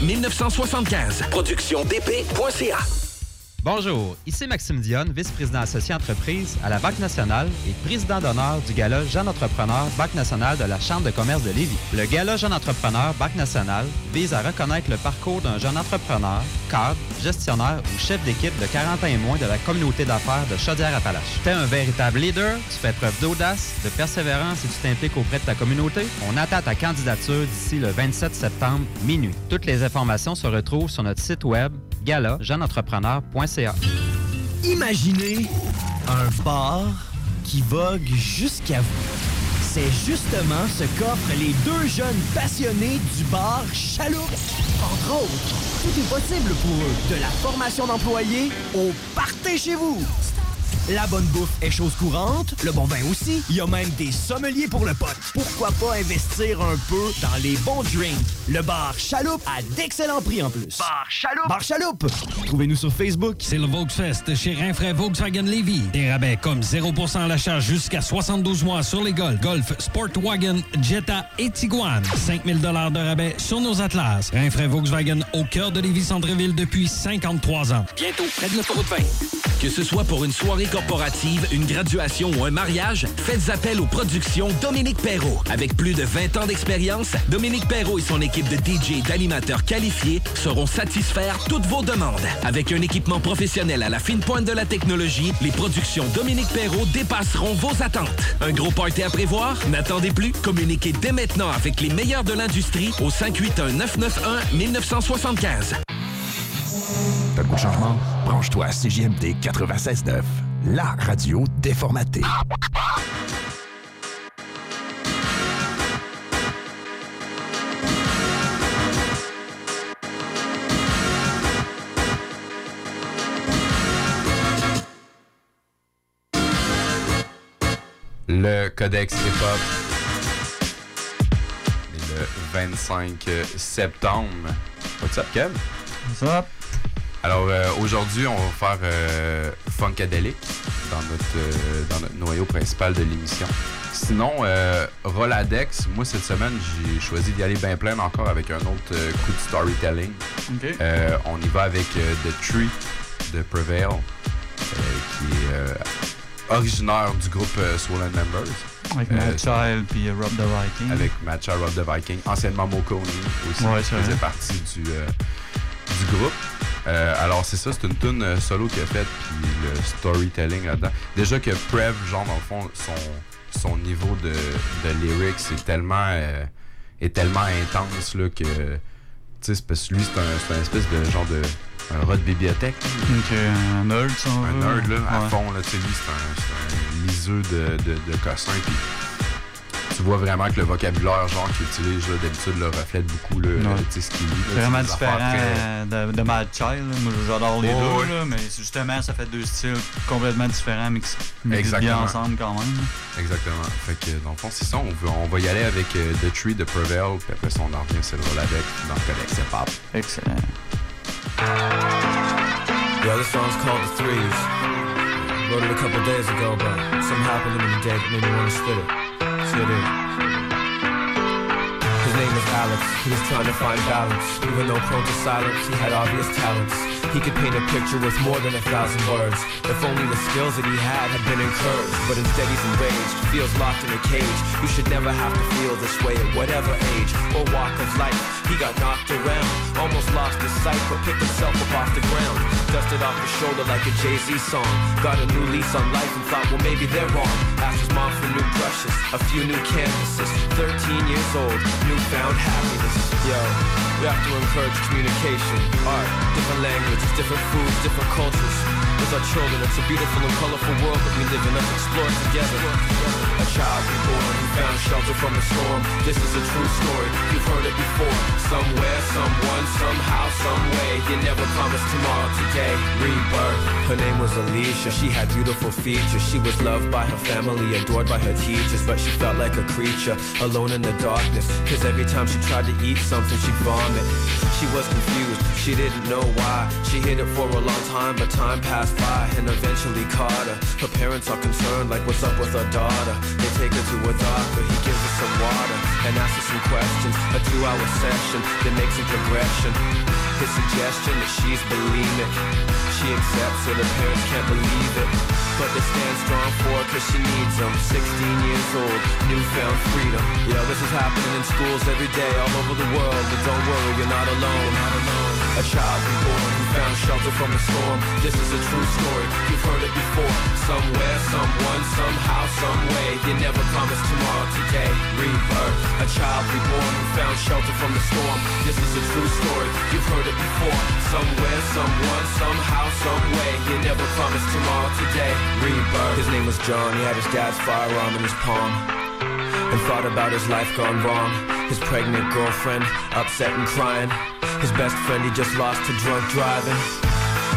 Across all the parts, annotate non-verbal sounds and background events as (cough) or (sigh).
1975. Productiondp.ca. Bonjour, ici Maxime Dionne, vice-président associé entreprise à la Banque nationale et président d'honneur du Gala Jeune Entrepreneur Banque nationale de la Chambre de commerce de Lévis. Le Gala Jeune Entrepreneur Banque nationale vise à reconnaître le parcours d'un jeune entrepreneur, cadre, gestionnaire ou chef d'équipe de 40 ans et moins de la communauté d'affaires de Chaudière-Appalaches. T'es un véritable leader, tu fais preuve d'audace, de persévérance et tu t'impliques auprès de ta communauté. On attend ta candidature d'ici le 27 septembre minuit. Toutes les informations se retrouvent sur notre site web gala-jeuneentrepreneur.ca. Imaginez un bar qui vogue jusqu'à vous. C'est justement ce qu'offrent les deux jeunes passionnés du bar Chaloupe. Entre autres, tout est possible pour eux, de la formation d'employés au partez chez vous. La bonne bouffe est chose courante, le bon vin aussi. Il y a même des sommeliers pour le pot. Pourquoi pas investir un peu dans les bons drinks? Le bar Chaloupe a d'excellents prix en plus. Bar Chaloupe! Bar Chaloupe! Trouvez-nous sur Facebook. C'est le Volksfest chez Rinfraie Volkswagen Levy. Des rabais comme 0% à l'achat jusqu'à 72 mois sur les Golf, Golf, Sportwagen, Jetta et Tiguan. 5000 de rabais sur nos Atlas. Rinfraie Volkswagen au cœur de Lévis Centreville depuis 53 ans. Bientôt, près de l'autoroute 20. Que ce soit pour une soirée une graduation ou un mariage, faites appel aux productions Dominique Perrault. Avec plus de 20 ans d'expérience, Dominique Perrault et son équipe de DJ et d'animateurs qualifiés sauront satisfaire toutes vos demandes. Avec un équipement professionnel à la fine pointe de la technologie, les productions Dominique Perrault dépasseront vos attentes. Un gros party à prévoir? N'attendez plus. Communiquez dès maintenant avec les meilleurs de l'industrie au 581-991-1975. T'as le changement? Branche-toi à CJMD 96.9, la radio déformatée. Le Codex Hip-Hop est le 25 septembre. What's up, Kev? What's up? Alors euh, aujourd'hui, on va faire euh, Funkadelic dans notre, euh, dans notre noyau principal de l'émission. Sinon, euh, Roladex, moi cette semaine, j'ai choisi d'y aller bien plein encore avec un autre coup de storytelling. On y va avec The Tree de Prevail, qui est originaire du groupe Swollen Members. Avec Matt Child puis Rob the Viking. Avec Matt Child, Rob the Viking, anciennement Mokoni aussi, Ouais, qui faisait partie du, du groupe. Euh, alors c'est ça, c'est une tune euh, solo qu'il a faite, puis le storytelling là-dedans. Déjà que Prev, genre dans le fond, son, son niveau de, de lyrics est tellement, euh, est tellement intense là, que, tu sais, parce que lui c'est un, c'est un espèce de genre de un rat de bibliothèque. Donc, un nerd, ça. Un nerd là, à fond là, tu sais, lui c'est un, c'est un liseux de, de, de cossin, puis tu vois vraiment que le vocabulaire genre qu'il utilise là, d'habitude le reflète beaucoup là, Ouais. tu sais ce qu'il C'est vraiment différent très- euh, de, de Mad Child. là. Moi, j'adore les Ouais, deux, ouais. là, mais justement, ça fait deux styles complètement différents, mais qui bien ensemble quand même. Exactement. Fait que dans le fond, c'est ça. On va, on va y aller avec euh, The Tree de Prevail, puis après ça, on en revient sur le Roladex dans le Codex Hip-Hop. Excellent. Yeah, this song's called The Threes. Wrote it a couple days ago, but something happened in the day that made me want to spit it. His name is Alex. He was trying to find balance. Even though prone to silence, he had obvious talents. He could paint a picture with more than a thousand words. If only the skills that he had had been encouraged. But instead he's enraged, feels locked in a cage. You should never have to feel this way at whatever age or walk of life. He got knocked around, almost lost his sight, but picked himself up off the ground. Dusted off his shoulder like a Jay-Z song. Got a new lease on life and thought, well maybe they're wrong. Asked his mom for new brushes, a few new canvases. 13 years old, newfound happiness. Yo, we have to encourage communication, art, different languages, different foods, different cultures. With our children, it's a beautiful and colorful world that we live in. Let's explore it together. A child reborn who found shelter from the storm. This is a true story. You've heard it before. Somewhere, someone, somehow, someway. You never promised tomorrow. Today, rebirth. Her name was Alicia. She had beautiful features. She was loved by her family, adored by her teachers, but she felt like a creature, alone in the darkness. Cause every time she tried to eat something, she'd vomit. She was confused. She didn't know why. She hid it for a long time, but time passed by and eventually caught her. Her parents are concerned, like what's up with her daughter. They take her to a doctor. He gives her some water and asks her some questions. A two-hour session that makes some progression. His suggestion that she's bulimic. She accepts so the parents can't believe it. But they stand strong for her cause she needs them. 16 years old, newfound freedom. Yo, this is happening in schools every day all over the world. But don't worry, you're not alone. Not alone. A child reborn who found shelter from the storm. This is a true story, you've heard it before. Somewhere, someone, somehow, someway. You never promised tomorrow, today. Rebirth. A child reborn who found shelter from the storm. This is a true story, you've heard it before. Somewhere, someone, somehow, someway. You never promised tomorrow, today. Rebirth. His name was John, he had his dad's firearm in his palm and thought about his life gone wrong. His pregnant girlfriend, upset and crying. His best friend he just lost to drunk driving.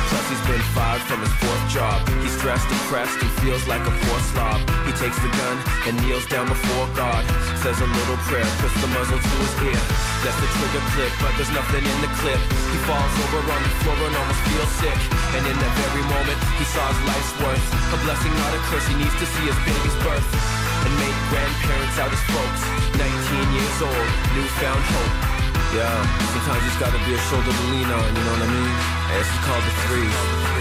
Plus he's been fired from his fourth job. He's stressed, depressed, and feels like a poor slob. He takes the gun and kneels down before God. Says a little prayer, puts the muzzle to his ear. Lets the trigger click, but there's nothing in the clip. He falls over on the floor and almost feels sick. And in that very moment, he saw his life's worth. A blessing, not a curse. He needs to see his baby's birth and make grandparents out as folks. 19 years old, newfound hope. Yeah, sometimes you just gotta be a shoulder to lean on, you know what I mean? This is called the three.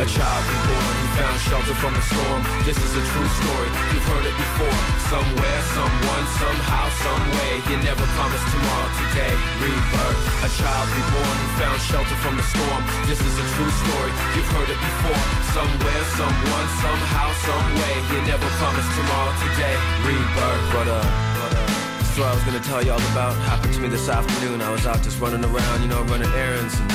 A child reborn who found shelter from the storm. This is a true story, you've heard it before. Somewhere, someone, somehow, someway. You never promised tomorrow, today. Rebirth. A child reborn who found shelter from the storm. This is a true story, you've heard it before. Somewhere, someone, somehow, someway. You never promised tomorrow, today. Rebirth. But uh. That's what I was gonna tell y'all about. Happened to me this afternoon. I was out just running around, you know, running errands, and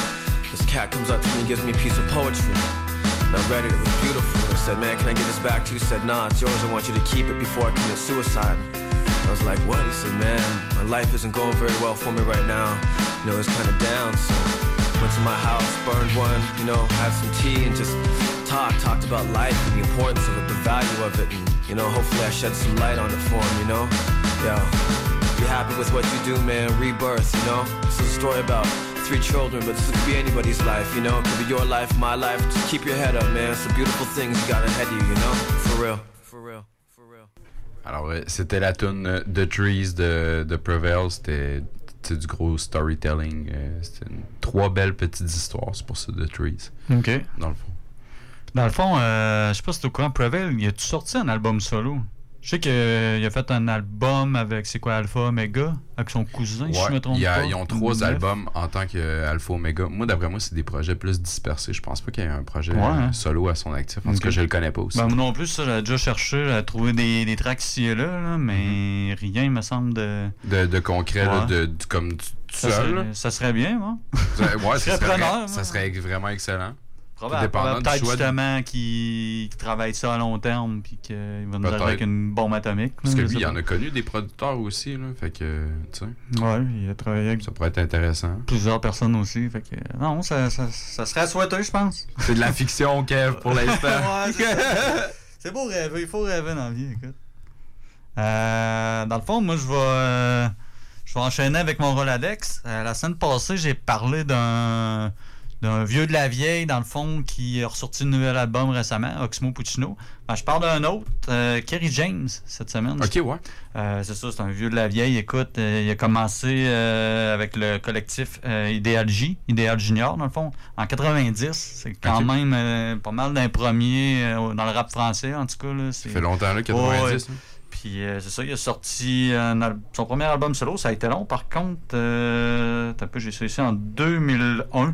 this cat comes up to me and gives me a piece of poetry. And I read it, it was beautiful. I said, man, can I give this back to you? He said, nah, it's yours. I want you to keep it before I commit suicide. I was like, what? He said, man, my life isn't going very well for me right now. You know, it's kind of down, so went to my house, burned one, you know, had some tea and just talked, talked about life and the importance of it, the value of it, and, you know, hopefully I shed some light on it for him, you know? Yeah. Be happy with what you do, man? Rebirth, you know? Is a story about three children, but this could be anybody's life, you know? It could be your life, my life. Just keep your head up, man. It's the beautiful things you got ahead of you, you know? For real. For real. For real. Alors, c'était la tune euh, The Trees de, de Prevail. C'était c'était du gros storytelling. euh, C'était trois belles petites histoires. C'est pour ça The Trees, Ok. dans le fond. Dans le fond, euh, je sais pas si t'es au courant, Prevail, il a-tu sorti un album solo? Je sais qu'il a fait un album avec, c'est quoi, Alpha Omega, avec son cousin, si je Ouais, me trompe il y a- pas. ils ont trois albums en tant qu'Alpha Omega. Moi, d'après moi, c'est des projets plus dispersés. Je pense pas qu'il y ait un projet Ouais, euh, hein. solo à son actif. En tout Ok. cas, je le connais pas aussi. Ben, moi non plus, ça, j'avais déjà cherché, j'avais trouvé des, des tracks ici et là, là, mais rien, il me semble, de. de, de concret, là, de, de- comme du- tout Ça seul. serait, ça serait bien, moi. Ça- ouais, (laughs) ça serais serait, preneur, ça moi. serait vraiment excellent. Probable, probable, Peut-être de- justement qu'il travaille ça à long terme, puis qu'il va nous arriver avec une bombe atomique. Parce là, que lui, il en a connu des producteurs aussi. Là, fait que, tu sais, Ouais, il a travaillé avec ça pourrait être intéressant. plusieurs personnes aussi. Fait que, non, ça, ça, ça serait à souhaiter, je pense. C'est de la fiction, Kev, pour l'instant. (laughs) Ouais. C'est beau rêver, il faut rêver dans la vie, écoute. Euh, dans le fond, moi, je vais, euh, je vais enchaîner avec mon Roladex. Euh, la semaine passée, j'ai parlé d'un d'un vieux de la vieille, dans le fond, qui a ressorti un nouvel album récemment, Oxmo Puccino. Ben, je parle d'un autre, euh, Kerry James, cette semaine. ok, ouais. Euh, c'est ça, c'est un vieux de la vieille. Écoute, euh, il a commencé avec le collectif Idéal J, Idéal Junior, dans le fond, en 90. C'est quand même pas mal d'un premier dans le rap français, en tout cas. Là, Ça fait longtemps, là, 90. hein. Puis euh, c'est ça, il a sorti un son premier album solo. Ça a été long, par contre. Euh, un peu, j'ai sorti en 2001.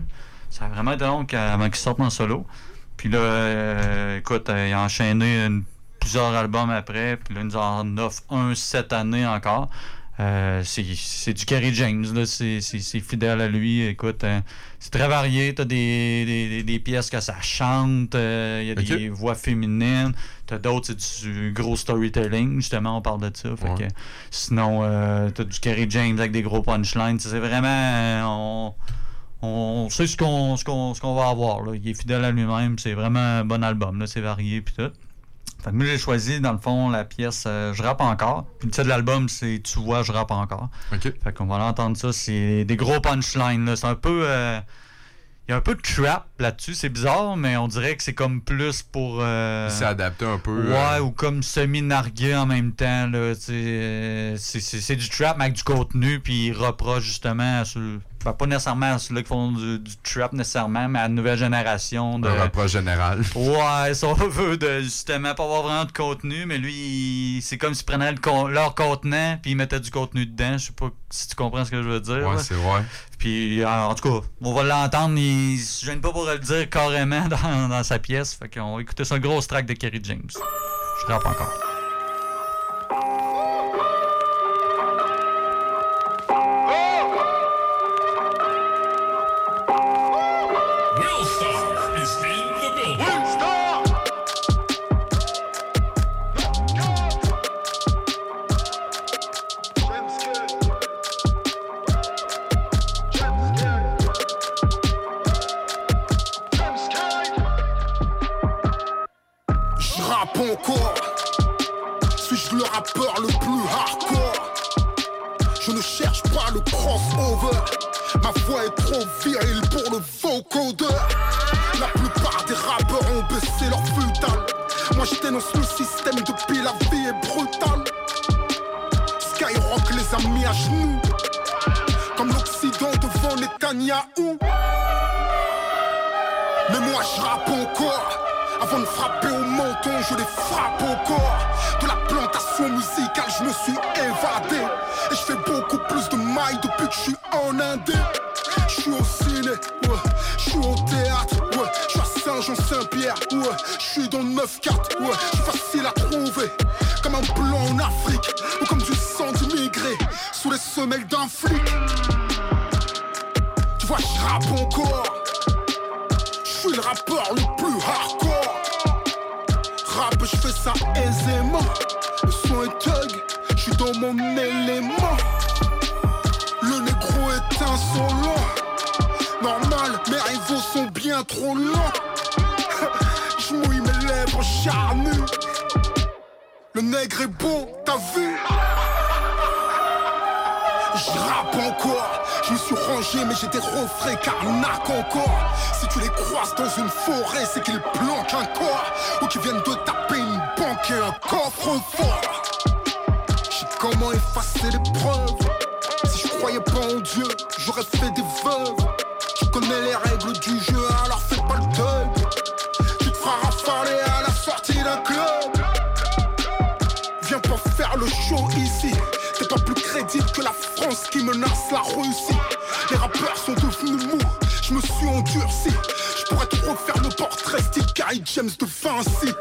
Ça a vraiment été long avant qu'il sorte en solo. Puis là, euh, écoute, euh, il a enchaîné une- plusieurs albums après. Puis là, il nous en offre un cette année encore. Euh, c'est du Kerry James, là. C'est fidèle à lui. Écoute, euh, c'est très varié. T'as des, des, des- pièces que ça chante. euh, Il y a des voix féminines. T'as d'autres, c'est du gros storytelling. Justement, on parle de ça. Fait Ouais. que, sinon, euh, t'as du Kerry James avec des gros punchlines. C'est vraiment. on, on sait ce qu'on ce qu'on va avoir. Là. Il est fidèle à lui-même. C'est vraiment un bon album. là. C'est varié. Puis tout. Fait que moi, j'ai choisi, dans le fond, la pièce euh, Je rappe encore. Puis le titre de l'album, c'est Tu vois, je rappe encore. Ok. Fait qu'on va l'entendre ça. C'est des gros punchlines. C'est un peu. euh, Il y a un peu de trap là-dessus. C'est bizarre, mais on dirait que c'est comme plus pour. euh, Il s'est adapté un peu. Ouais, euh, ou comme semi-nargué en même temps. euh, C'est c'est- c'est du trap mais avec du contenu, puis il reproche justement sur ben, pas nécessairement ceux-là qui font du, du trap nécessairement, mais à la nouvelle génération de. Un reproche général. (laughs) Ouais, si on veut, de justement pas avoir vraiment de contenu, mais lui, il- c'est comme s'il prenait le con- leur contenant puis il mettait du contenu dedans. Je sais pas si tu comprends ce que je veux dire. Ouais, c'est vrai. Puis, euh, en tout cas, on va l'entendre. Il se gêne pas pour le dire carrément (laughs) dans, dans sa pièce. Fait qu'on va écouter ce gros track de Kerry James. Je rappe encore. Mais moi je rappe encore. Avant de frapper au menton je les frappe corps De la plantation musicale je me suis évadé. Et je fais beaucoup plus de mailles depuis que je suis en Indé Je suis au ciné, ouais, je suis au théâtre, ouais, je suis à Saint-Jean-Saint-Pierre, ouais, je suis dans le 9-4, ouais, je suis facile à trouver. Comme un blanc en Afrique Ou comme du sang d'immigré Sous les semelles d'un flic. Tu vois je rappe encore le rappeur le plus hardcore. Rap, je fais ça aisément. Le son est thug, je suis dans mon élément. Le négro est insolent. Normal, mes rivaux sont bien trop lents. (laughs) Je mouille mes lèvres charnues. Le nègre est beau, t'as vu? Je rappe encore, je suis rangé mais j'ai des refrains carnac encore. Si tu les croises dans une forêt c'est qu'ils planquent un corps. Ou qu'ils viennent de taper une banque et un coffre-fort Je sais comment effacer les preuves? Si je croyais pas en Dieu, j'aurais fait des veuves. Tu connais les règles du jeu qui menace la Russie Les rappeurs sont devenus mous. Je me suis endurci. Je pourrais te refaire le portrait style Gary James de Vinci.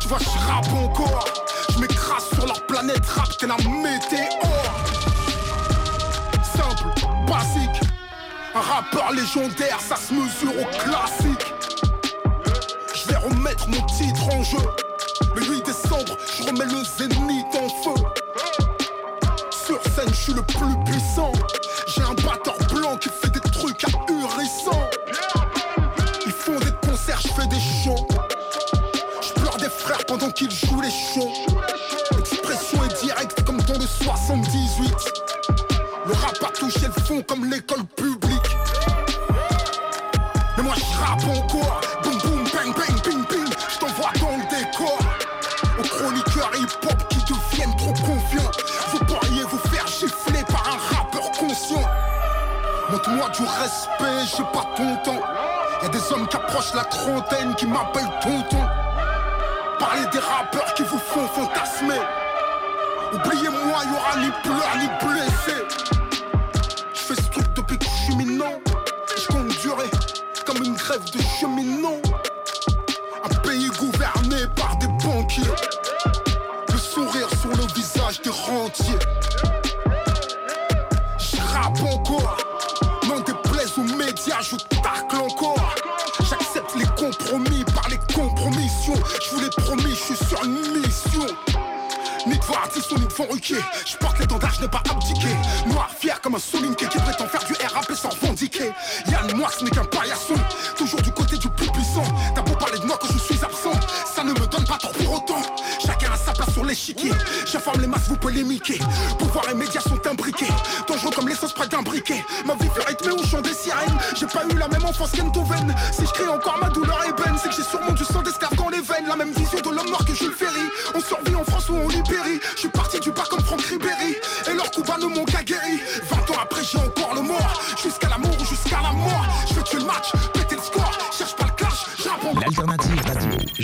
Tu vois je rappe encore. Je m'écrase sur leur planète. Rap T'es la météore. Simple, basique. Un rappeur légendaire ça se mesure au classique. Je vais remettre mon titre en jeu. Le 8 décembre, je remets le zénith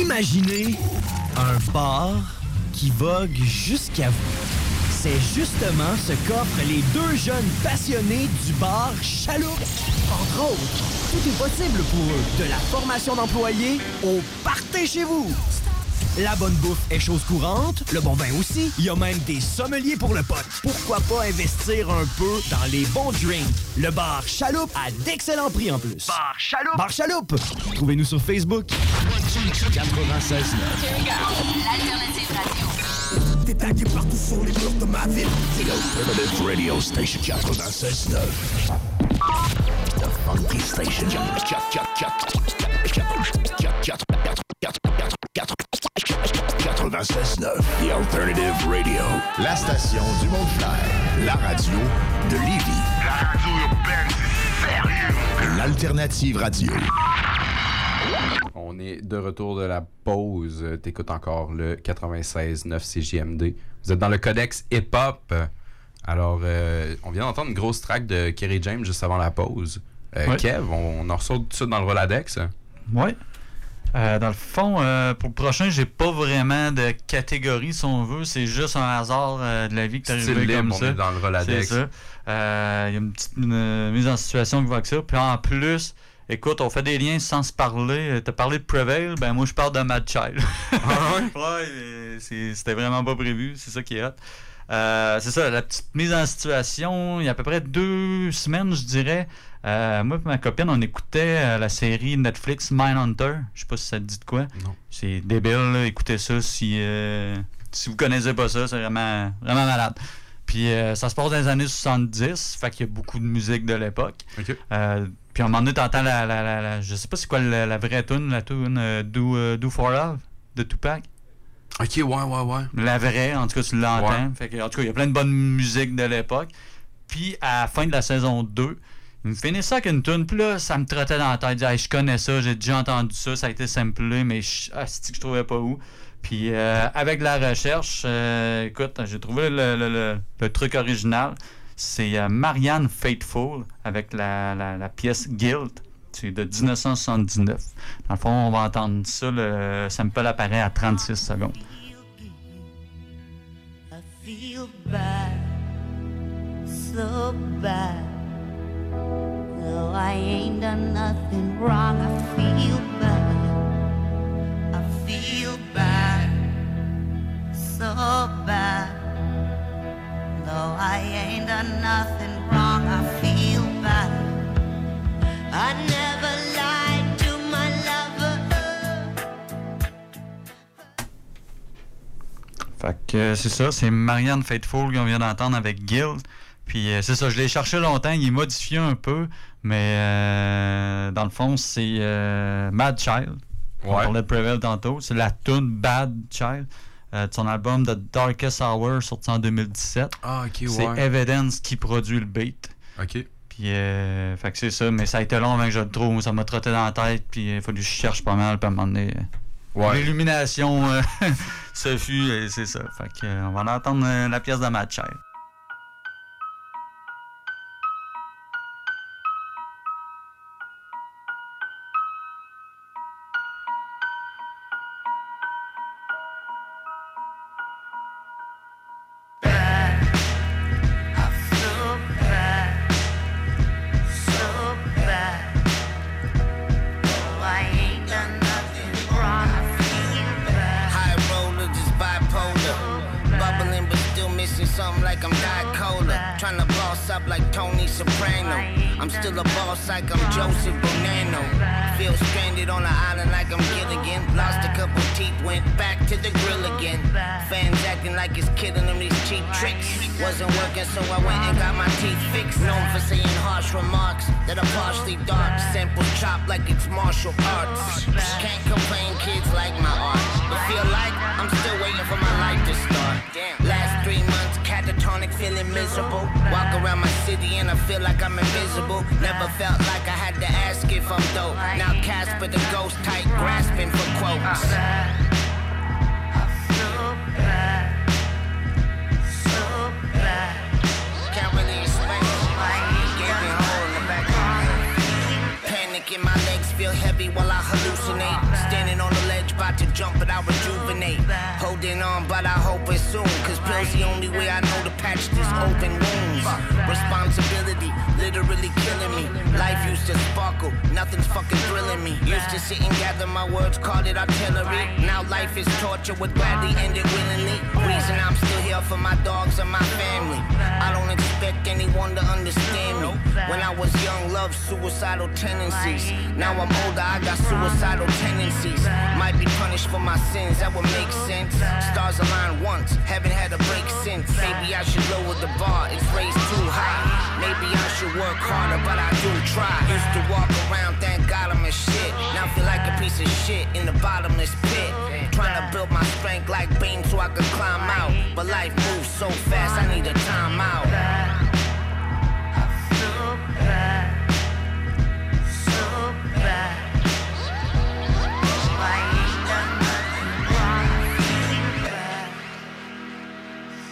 Imaginez un bar qui vogue jusqu'à vous. C'est justement ce qu'offrent les deux jeunes passionnés du bar Chaloupe. Entre autres, tout est possible pour eux, de la formation d'employés au party chez vous. La bonne bouffe est chose courante, le bon vin aussi. Il y a même des sommeliers pour le pote. Pourquoi pas investir un peu dans les bons drinks? Le bar Chaloupe à d'excellents prix en plus. Bar Chaloupe! Bar Chaloupe! Trouvez-nous sur Facebook. 96 L'alternative radio. T'es tagué partout sur les murs de ma ville. C'est l'Alternative Radio Station 96.9. The Funky Station 96.9. The Alternative Radio. La station du Mont-Clair. La radio de Lévis. La radio urbaine, sérieux. L'Alternative Radio. On est de retour de la pause. T'écoutes encore le 96.9 CJMD. Vous êtes dans le codex hip-hop. Alors, euh, on vient d'entendre une grosse track de Kerry James juste avant la pause. Euh, Ouais. Kev, on, on en ressort tout de suite dans le Roladex. Ouais. Euh, dans le fond, euh, pour le prochain, j'ai pas vraiment de catégorie, si on veut. C'est juste un hasard euh, de la vie est Style arrivé libre, comme on ça. est dans le Roladex. C'est ça. Il y a une petite une mise en situation qui va avec ça. Puis en plus, écoute, on fait des liens sans se parler. T'as parlé de Prevail, ben moi je parle de Mad Child. ouais, (laughs) c'est- c'était vraiment pas prévu. C'est ça qui est hot. C'est ça, la petite mise en situation, il y a à peu près deux semaines, je dirais. Euh, moi et ma copine, on écoutait euh, la série Netflix Mindhunter. Je sais pas si ça te dit de quoi. Non. C'est débile, là. écoutez ça si, euh, si vous connaissez pas ça, c'est vraiment, vraiment malade. Puis euh, ça se passe dans les années 70, fait qu'il y a beaucoup de musique de l'époque. Euh, puis à un moment donné, t'entends la, la, la, la- Je sais pas c'est quoi la, la vraie tune, la tune euh, Do, Do For Love de Tupac. Ok, ouais, ouais, ouais. La vraie, en tout cas, tu l'entends. Ouais. Fait que, en tout cas, il y a plein de bonnes musiques de l'époque. Puis à la fin de la saison 2, il me finit ça avec une tune. Puis là, ça me trottait dans la tête. Je connais ça, j'ai déjà entendu ça, ça a été samplé, mais je, ah, que je trouvais pas où. Puis euh, avec la recherche, euh, écoute, j'ai trouvé le truc original. C'est euh, Marianne Faithful avec la, la- la pièce Guilt. C'est de 1979. Dans le fond, on va entendre ça. Le sample apparaît à 36 secondes. I feel bad, so bad. Fait que euh, c'est ça, c'est Marianne Faithful qu'on vient d'entendre avec Guild. Puis euh, c'est ça, je l'ai cherché longtemps, il est modifié un peu, mais euh, dans le fond, c'est euh, Mad Child. On Ouais. parlait de tantôt. C'est la tune Bad Child de son album The Darkest Hour sorti en 2017. Ah, ok, C'est ouais. Evidence qui produit le beat. Ok. Puis, fait que c'est ça, mais ça a été long avant que je le trouve. Ça m'a trotté dans la tête, puis il a fallu que je cherche pas mal, puis à un moment donné, Ouais. l'illumination, (laughs) ce fut, et c'est ça. Fait que, on va en entendre la pièce de Mad Child.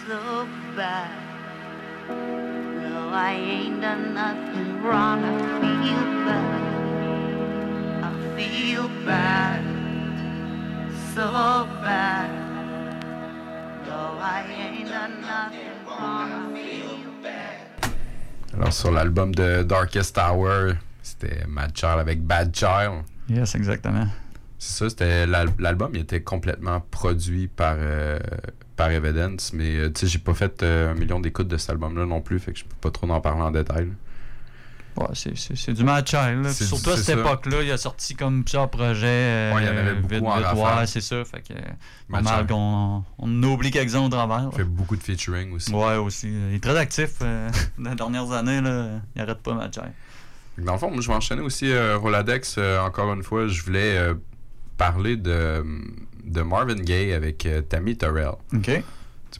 So bad. No, I ain't done nothing wrong. I feel bad. I feel bad. So bad. No, I ain't done nothing wrong. I feel bad. Alors, sur l'album de Darkest Tower, c'était Mad Child avec Bad Child. Yes, exactement. C'est ça, c'était l'al- l'album, il était complètement produit par, euh, par Evidence, mais euh, tu sais, j'ai pas fait euh, un million d'écoutes de cet album-là non plus, fait que je peux pas trop en parler en détail. là. Ouais, c'est- c'est c'est du là. C'est- Surtout à c'est cette ça. époque-là, il a sorti comme plusieurs projets. euh, Ouais, il y en avait beaucoup en rafale. ouais, c'est ça. Fait que, normal Child. qu'on on oublie quelques-uns au travers. Il fait beaucoup de featuring aussi. Ouais, aussi. Il est très actif euh, (laughs) dans les dernières années. Là. Il arrête pas que Dans le fond, moi, je vais enchaîner aussi euh, Roladex. euh, encore une fois, je voulais euh, parler de, de Marvin Gaye avec euh, Tammy Terrell. OK.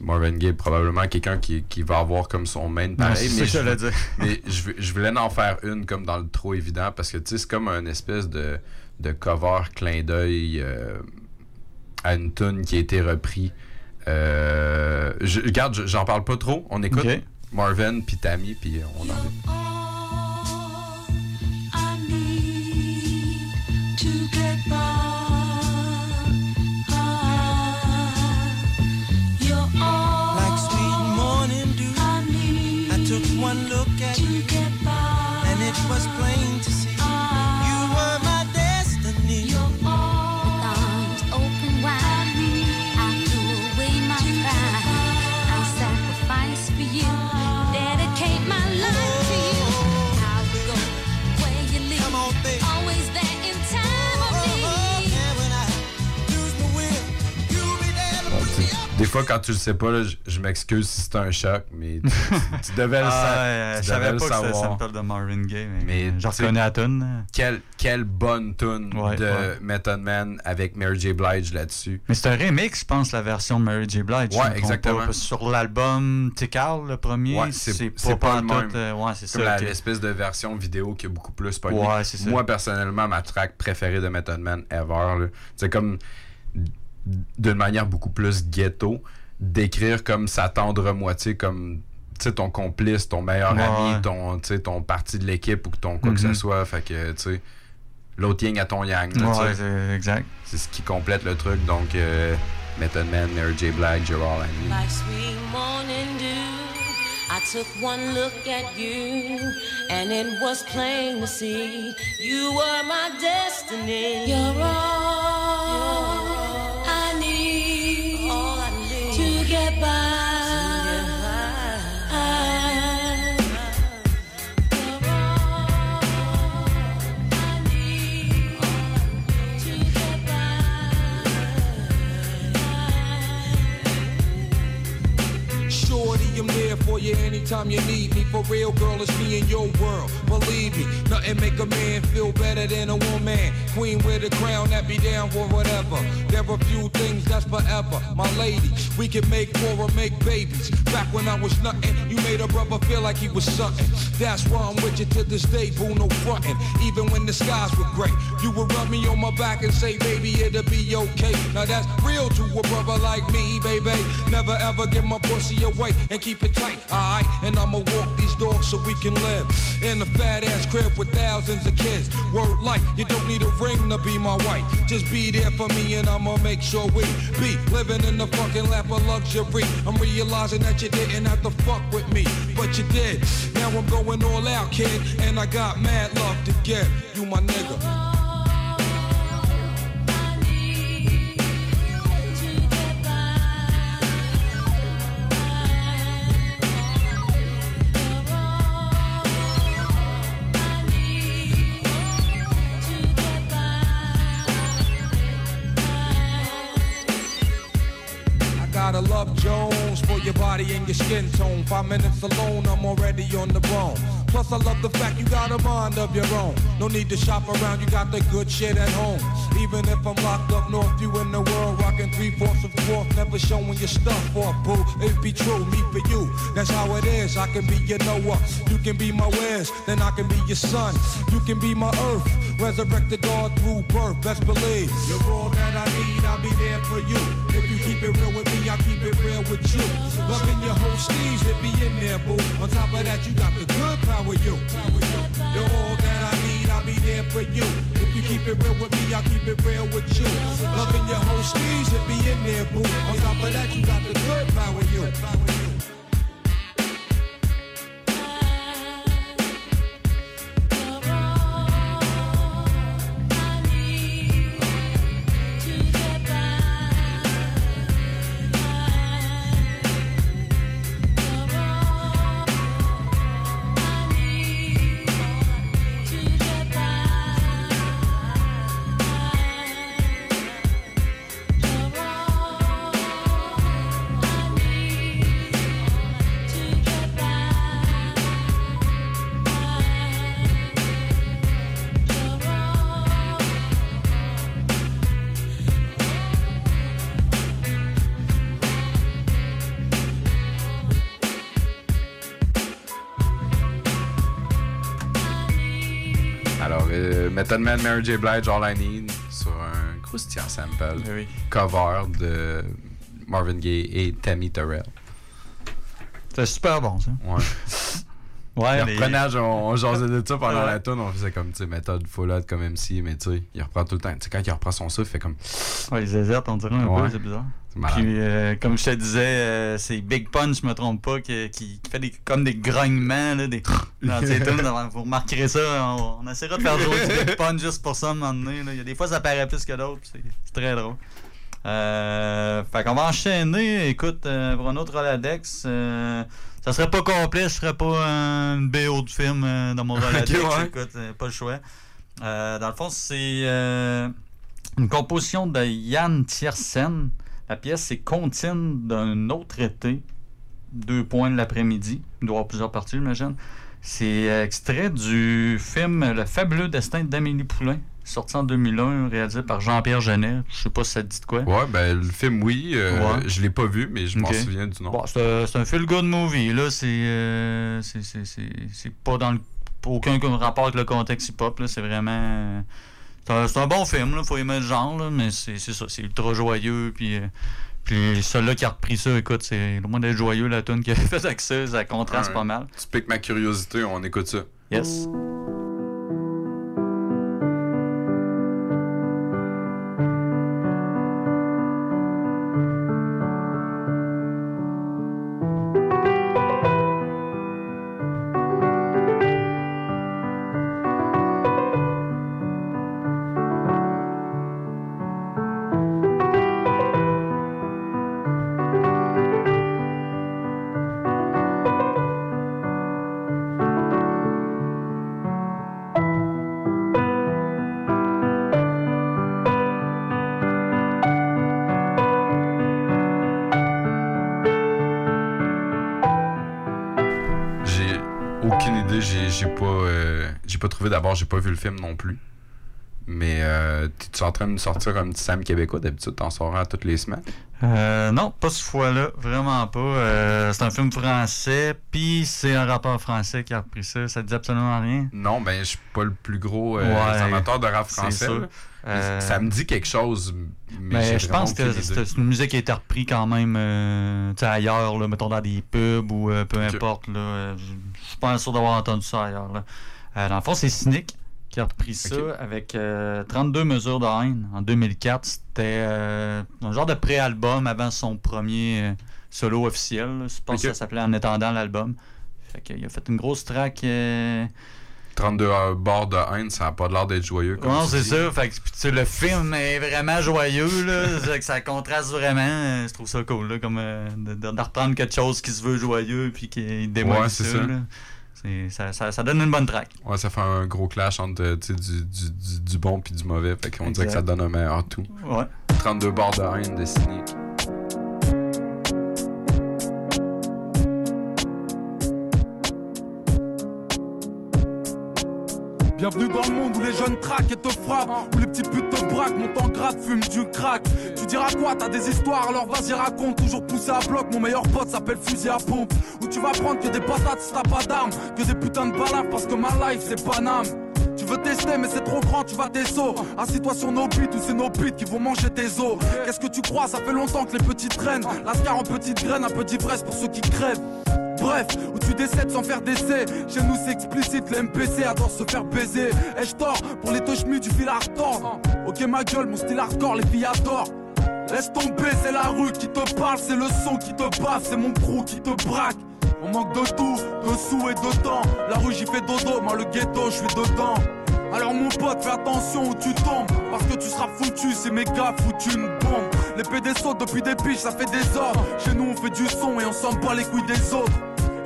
Marvin Gaye, probablement quelqu'un qui, qui va avoir comme son main pareil. c'est mais je, j'allais dire. mais je, je voulais en faire une comme dans le trop évident parce que c'est comme un espèce de, de cover clin d'œil euh, à une tune qui a été repris. Euh, je, regarde, je- j'en parle pas trop. On écoute. Marvin puis Tammy puis on en fois, quand tu le sais pas, là, je, je m'excuse si c'est un choc, mais tu, tu- tu devais le, Ah, sa- tu je savais devais le pas que savoir. sample de Marvin Gaye, mais, Mais je reconnais la tune. Quelle, quelle bonne tune Ouais, de ouais. Method Man avec Mary J. Blige là-dessus. Mais c'est un remix, je pense, la version de Mary J. Blige. Ouais, exactement. pas, parce que sur l'album Tikal, le premier, Ouais, c'est pas, c'est pas le même. euh, ouais, c'est Comme ça. la- ok. l'espèce de version vidéo qui est beaucoup plus ça. Moi, personnellement, ma track préférée de Method Man ever, c'est comme d'une manière beaucoup plus ghetto, d'écrire comme sa tendre moitié, comme tu sais, ton complice, ton meilleur Ouais, ami, ton, tu sais, ton parti de l'équipe ou ton quoi que ce Mhm. soit. Fait que, tu sais, l'autre yang à ton yang. là, Ouais, exact. C'est ce qui complète le truc. Donc, euh, Method Man, Mary J. Blige, you're all I need. Like sweet morning dew, I took one look at you, and it was plain to see you were my destiny. You're all I need, you anytime you need me. For real, girl, it's me in your world. Believe me, nothing make a man feel better than a woman. Queen with a crown that be down for whatever. There are few things that's forever. My lady, we can make more or make babies. Back when I was nothing, you made a brother feel like he was something. That's why I'm with you to this day, boo, no frontin'. Even when the skies were gray, you would rub me on my back and say, baby, it'll be okay. Now that's real to a brother like me, baby. Never ever give my pussy away and keep it tight, alright? And I'ma walk these dogs so we can live in a fat ass crib with thousands of kids. Word like, you don't need a ring to be my wife. Just be there for me and I'ma make sure we be living in the fucking lap of luxury. I'm realizing that you didn't have to fuck with me, but you did. Now I'm going all out, kid, and I got mad love to give. You my nigga. And your skin tone. Five minutes alone, I'm already on the bone. Plus, I love the fact you got a mind of your own. No need to shop around, you got the good shit at home. Even if I'm locked up north, you in the world, rocking three fourths of fourth, never showing your stuff off, boo. It be true, me for you. That's how it is. I can be your Noah, you can be my Wes, then I can be your son. You can be my earth, resurrected God through birth. Best believe you're all that I need. I'll be there for you. If you keep it real with me, I'll keep it real with you. Loving your whole steez, it be in there, boo. On top of that, you got the good power, you. You're all that I need, I'll be there for you. If you keep it real with me, I'll keep it real with you. Loving your whole steez, it be in there, boo. On top of that, you got the good power, you. Man, Mary J. Blige, All I Need, sur un croustillant sample cover de Marvin Gaye et Tammy Terrell. C'est super bon, ça. Ouais. (laughs) Ouais, il reprenait, on, on jasait de ça pendant la tune, on faisait comme, tu sais, méthode full out comme MC, mais tu sais, il reprend tout le temps. Tu sais, quand il reprend son souffle, il fait comme. Ouais, les aisettes, on dirait un Ouais. peu, c'est bizarre. Puis, euh, comme je te disais, euh, c'est Big Pun, je me trompe pas, qui, fait des, comme des grognements, là, des, (laughs) dans ses tunes. Vous remarquerez ça, on, on essaiera de faire jouer du Big Pun juste pour ça, à un moment donné. là. Il y a des fois, ça paraît plus que d'autres, c'est très drôle. Euh, fait qu'on va enchaîner, écoute, euh, pour un autre Roladex. Ça serait pas complet, je ferais pas une BO de film euh, dans mon (laughs) Roladex. ouais. Écoute, euh, pas le choix. Euh, dans le fond, c'est une composition de Yann Tiersen. La pièce, c'est Comptine d'un autre été. Deux points de l'après-midi. Il doit y avoir plusieurs parties, j'imagine. C'est extrait du film Le fabuleux destin d'Amélie Poulain, sorti en 2001, réalisé par Jean-Pierre Genet. Je sais pas si ça te dit de quoi. Ouais, ben, le film, oui, euh, Ouais. je l'ai pas vu, mais je m'en souviens du nom. Bon, c'est un- feel-good movie. Là, c'est, euh, c'est, pas dans le, aucun rapport avec le contexte hip-hop. C'est vraiment. C'est un, c'est un bon film, là, faut aimer le genre, là, mais c'est, c'est ça, c'est ultra joyeux. Puis, euh, puis celui-là qui a repris ça, écoute, c'est loin d'être joyeux, la tune qu'il a (laughs) fait avec ça, ça contraste Ouais. pas mal. Tu piques ma curiosité, on écoute ça. Yes. J'ai pas vu le film non plus. Mais euh, t'es-tu en train de me sortir un petit Sam québécois? D'habitude, t'en sors un toutes les semaines? Euh, non, pas cette fois-là, vraiment pas. Euh, c'est un film français, puis c'est un rappeur français qui a repris ça. Ça dit absolument rien? Non, ben, je suis pas le plus gros euh, Ouais, amateur de rap français. Ça me dit quelque chose, mais, Mais j'ai je pense que c'est une musique qui a été reprise quand même tu ailleurs, là, mettons dans des pubs ou peu importe. là, Je je suis pas sûr d'avoir entendu ça ailleurs. Là. Euh, dans le fond, c'est Cynic qui a repris ça avec euh, 32 mesures de haine en 2004. C'était euh, un genre de pré-album avant son premier euh, solo officiel. là. Je pense que ça s'appelait En attendant l'album. Fait qu'il a fait une grosse track. euh, 32 euh, bords de haine, ça a pas l'air d'être joyeux. comme non, c'est ça. Fait que, le film est vraiment joyeux, là. (laughs) Que ça contraste vraiment. Euh, Je trouve ça cool, là, comme euh, de, de- de reprendre quelque chose qui se veut joyeux puis qui démolit Ouais, ça. ça. là. Ça, ça, ça donne une bonne track. Ouais, ça fait un gros clash entre euh, du, du, du, du bon puis du mauvais. Fait qu'on dirait que ça donne un meilleur tout. Ouais. 32 bords de haine de Bienvenue dans le monde où les jeunes traquent et te frappent, où les petits putes te braquent, montent en grade, fument du crack. Tu diras quoi T'as des histoires, alors vas-y raconte. Toujours poussé à bloc, mon meilleur pote s'appelle fusil à pompe. Où tu vas prendre que des patates si t'as pas d'armes, que des putains de balafres parce que ma life c'est Paname. Tu veux tester mais c'est trop grand, tu vas tes sauts Assis-toi sur nos bites ou c'est nos bites qui vont manger tes os Qu'est-ce que tu crois? Ça fait longtemps que les petites traînent Lascar en petites graines, un peu d'ivresse pour ceux qui crèvent Bref, où tu décèdes sans faire d'essai. Chez nous, c'est explicite, les MPC adorent se faire baiser. Ai-je tort pour les touches du fil retordre Ok, ma gueule, mon style hardcore, les filles adorent. Laisse tomber, c'est la rue qui te parle, c'est le son qui te baffe, c'est mon crew qui te braque. On manque de tout, de sous et de temps. La rue, j'y fais dodo, moi le ghetto, je suis dedans. Alors mon pote, fais attention où tu tombes, parce que tu seras foutu, c'est mes gars foutu une bombe. Les PD sautent depuis des piges, ça fait des ordres. Chez nous, on fait du son et on s'en bat les couilles des autres.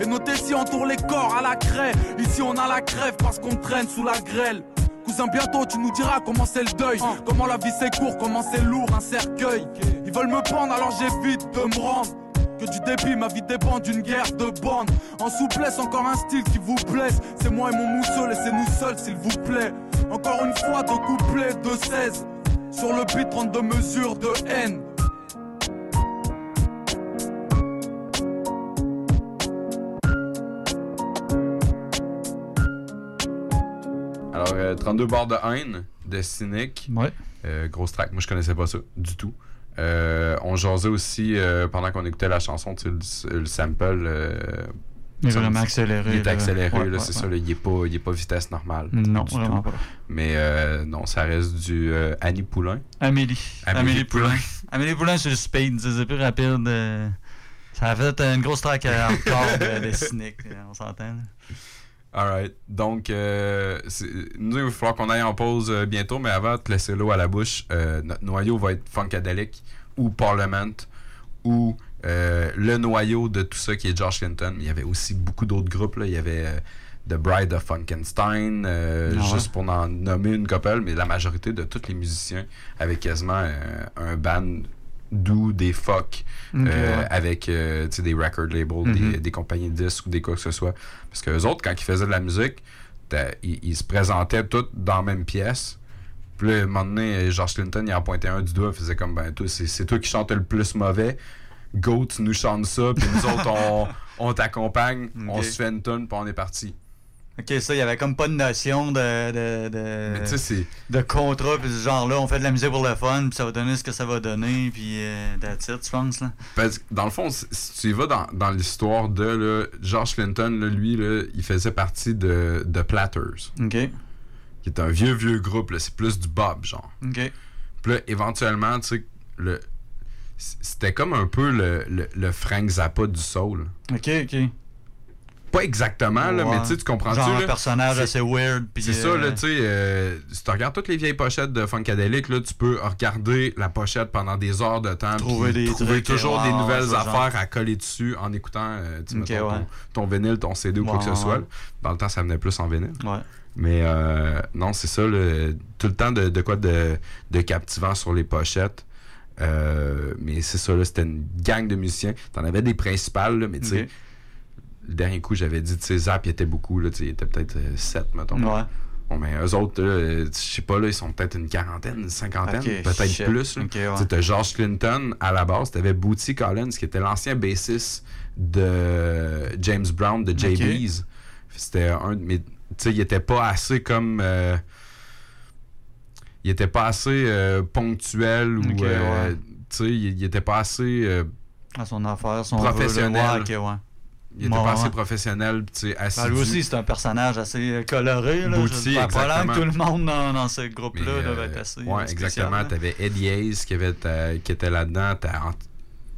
Et nos tessis entourent les corps à la craie. Ici, on a la crève parce qu'on traîne sous la grêle. Cousin, bientôt tu nous diras comment c'est le deuil, comment la vie c'est court, comment c'est lourd, un cercueil. Ils veulent me prendre alors j'évite de me rendre. Que du débit, ma vie dépend d'une guerre de bande. En souplesse, encore un style qui vous plaise. C'est moi et mon mousseau, laissez-nous seuls s'il vous plaît. Encore une fois, deux couplets de 16. Sur le beat, 32 mesures de haine. Alors, euh, 32 bords de haine de Cynic. Ouais. Euh, grosse track. Moi, je connaissais pas ça du tout. Euh, on jasait aussi euh, pendant qu'on écoutait la chanson, tu sais, le, le sample. euh, Il est vraiment accéléré, Il est accéléré, Ouais, là, ouais, c'est ouais. ça. là, il, est pas, il est pas vitesse normale. Non, du vraiment tout. pas. Mais euh, non, ça reste du euh, Annie Poulain. Amélie. Amélie Amélie, Poulain. Poulain. Amélie Poulain sur le speed, c'est c'est plus rapide. euh, Ça a fait une grosse track euh, encore (laughs) de, de cynique, on s'entend. Alright. Donc, euh, nous, il va falloir qu'on aille en pause euh, bientôt, mais avant de te laisser l'eau à la bouche, euh, notre noyau va être Funkadelic ou Parliament ou le noyau de tout ça qui est Josh Clinton. Mais il y avait aussi beaucoup d'autres groupes. Là. Il y avait The Bride of Funkenstein, Ah ouais. juste pour en nommer une couple, mais la majorité de tous les musiciens avaient quasiment un band d'où des fuck euh, ouais. avec euh, des record labels, des, Mhm. des compagnies de disques ou des quoi que ce soit. Parce que les autres, quand ils faisaient de la musique, ils, ils se présentaient tous dans la même pièce. Puis là, à un moment donné, George Clinton, il en pointait un du doigt, il faisait comme, ben, c'est toi qui chantais le plus mauvais. Go, tu nous chantes ça, puis nous autres, (laughs) on, on t'accompagne, on se fait une tonne, puis on est parti. Ok, ça, il y avait comme pas de notion de. de, de Mais tu sais, c'est- De contrat, puis ce genre-là, on fait de la musique pour le fun, puis ça va donner ce que ça va donner, puis euh, that's it, je pense, là. Parce que, dans le fond, si tu y vas dans, dans l'histoire de là, George Clinton, là, lui, là, il faisait partie de, de Platters. Ok. Qui est un vieux, vieux groupe. là, C'est plus du Bob, genre. Ok. Puis là, éventuellement, tu sais, le... c'était comme un peu le, le, le Frank Zappa du soul. Ok, ok. Pas exactement, là, Ouais. mais tu comprends-tu? Genre un là? personnage C'est- assez weird, C'est ça, euh, là, tu sais, euh, si tu regardes toutes les vieilles pochettes de Funkadelic, là, tu peux regarder la pochette pendant des heures de temps, Trouver puis des trouver trucs, toujours ouais, des nouvelles affaires genre. à coller dessus en écoutant, euh, mettons, ouais. ton, ton vinyle, ton CD ou quoi que ce soit. là. Dans le temps, ça venait plus en vinyle. Ouais. Mais euh, non, c'est ça, là, tout le temps de, de quoi de, de captivant sur les pochettes. Euh, mais c'est ça, là, c'était une gang de musiciens. T'en avais des principales, là, mais tu sais. Le dernier coup, j'avais dit, tu sais, Zap, il était beaucoup, là, tu il était peut-être 7, mettons. Ouais. Bon, mais eux autres, euh, je sais pas, là, ils sont peut-être une quarantaine, une cinquantaine, peut-être plus. là. Ok, ouais. Tu George Clinton à la base, t'avais Bootsy Collins, qui était l'ancien bassiste de James Brown, de JB's. C'était un de mes. Tu sais, il était pas assez comme. euh, il était pas assez euh, ponctuel ou. Euh, ouais. Tu sais, il, était pas assez. euh, À son affaire, son professionnel. veut, ouais. Il était pas assez ouais. professionnel, tu sais, Ben, assidu. lui aussi, c'est un personnage assez euh, coloré. Là. Bootsy, Je- pas que tout le monde dans, dans ce groupe-là Mais, devait euh, être assez. Ouais, euh, spécial, exactement. T'avais Eddie Hayes qui, avait ta- qui était là-dedans. T'as en-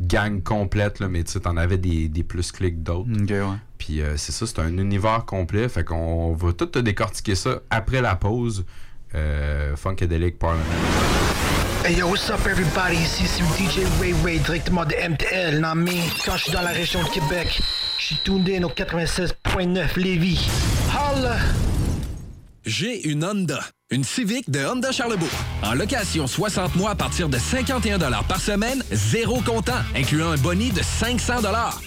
gang complète, là, mais tu sais, t'en avais des, des plus clics d'autres. Ok, ouais. Puis euh, c'est ça, c'est un univers complet. Fait qu'on va tout te décortiquer ça après la pause. Euh, Funkadelic Parliament. Hey yo, what's up everybody? Ici c'est DJ Ray Ray directement de MTL, non mais quand je suis dans la région de Québec, je suis tuned in au 96.9 Lévis. Holla! J'ai une Honda. Une Civic de Honda Charlebourg. En location 60 mois à partir de 51 par semaine, zéro comptant, incluant un boni de 500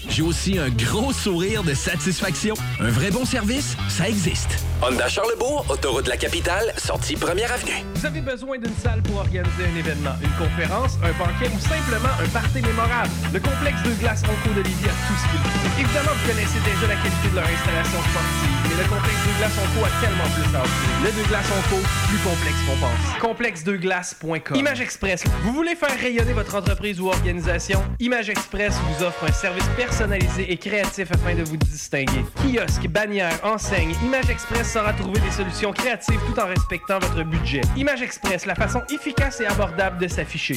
J'ai aussi un gros sourire de satisfaction. Un vrai bon service, ça existe. Honda Charlebourg, autoroute de la capitale, sortie première avenue. Vous avez besoin d'une salle pour organiser un événement, une conférence, un banquet ou simplement un party mémorable? Le complexe de glace Onco de Lévis a tout ce qu'il faut. Évidemment, vous connaissez déjà la qualité de leur installation sportive, mais le complexe de glace Onco a tellement plus à offrir. Le de glace Onco, plus complexe qu'on pense. Complexedeglace.com Image Express. Vous voulez faire rayonner votre entreprise ou organisation? Image Express vous offre un service personnalisé et créatif afin de vous distinguer. Kiosque, bannière, enseigne, Image Express saura trouver des solutions créatives tout en respectant votre budget. Image Express, la façon efficace et abordable de s'afficher.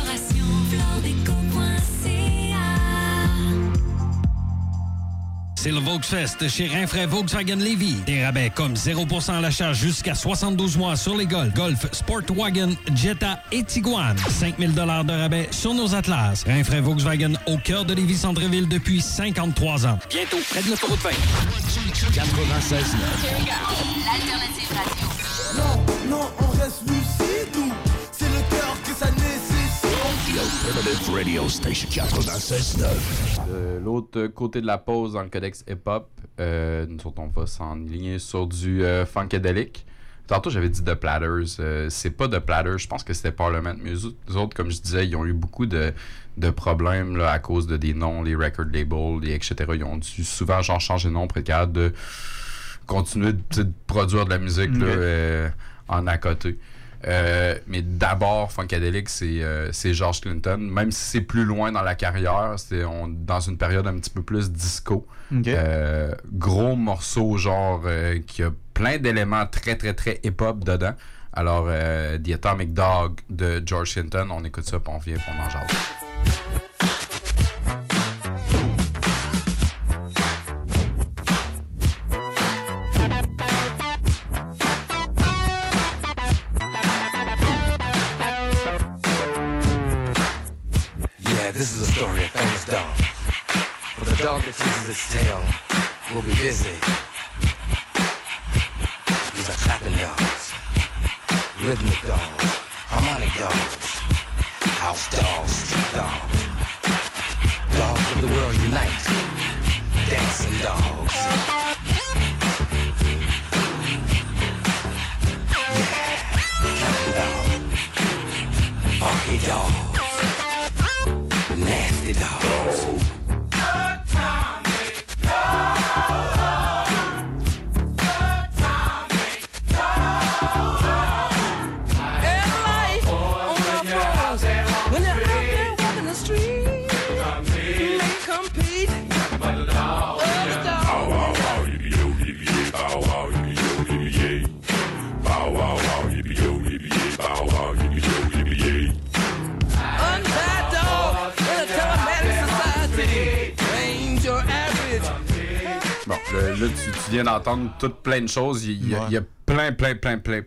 C'est le Volksfest chez Rinfraie Volkswagen Levy. Des rabais comme 0% à l'achat jusqu'à 72 mois sur les Golf, Golf, Sportwagen, Jetta et Tiguan. 5000 de rabais sur nos Atlas. Rinfraie Volkswagen au cœur de Lévis Centreville depuis 53 ans. Bientôt, près de l'autoroute 20. 96 L'alternative radio. Alternative Radio Station 96.9. De l'autre côté de la pause dans le codex hip-hop, euh, nous autres, on va s'enligner sur du euh, Funkadelic. Tantôt, j'avais dit The Platters. euh, c'est pas The Platters, je pense que c'était Parliament. Mais eux autres- eux autres, comme je disais, ils ont eu beaucoup de, de problèmes là, à cause de des noms, les record labels, les etc. Ils ont dû souvent genre, changer de nom pour être capable de continuer de, produire de la musique là, euh, en à côté. Euh, mais d'abord, Funkadelic, c'est euh, c'est George Clinton. Même si c'est plus loin dans la carrière, c'est dans une période un petit peu plus disco. Euh, gros morceau, genre, qui a plein d'éléments très, très, très hip-hop dedans. Alors, The Atomic Dog de George Clinton, on écoute ça, puis on vient, puis on en jase. Dog. But the dog that chases its tail will be busy. These are clapping dogs, rhythmic dogs, harmonic dogs, house dogs, street dogs, dogs of the world unite, dancing dogs. Yeah, clapping dogs, funky dogs. Là, tu, tu viens d'entendre toutes plein de choses. Il y, a- il y a plein, plein, plein, plein,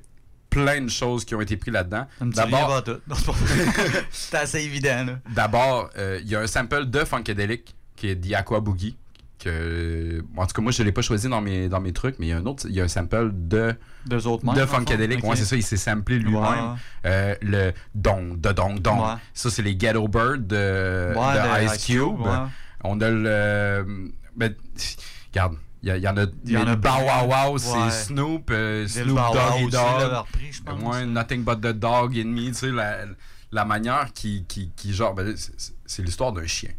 plein de choses qui ont été prises là-dedans. Dit. Non, (laughs) c'est assez évident. D'abord, euh, il y a un sample de Funkadelic qui est Aqua Boogie. Que, en tout cas, moi, je ne l'ai pas choisi dans mes, dans mes trucs, mais il y a un autre, il y a un sample de, Deux autres membres, de? Funkadelic. Ok. Ouais, c'est ça, il s'est samplé lui-même. Euh, le don, de don, don. Ouais. Ça, c'est les Ghetto Bird de, Ouais, de Ice Cube. On a le. Ben, regarde, il y, en a. Il y en a Bow Wow. Wow, c'est. Snoop, euh, Snoop Doggy Dog. pense. Ouais, Nothing but the dog in me, tu sais, la, la manière qui, qui, qui genre, ben, c'est- l'histoire d'un chien.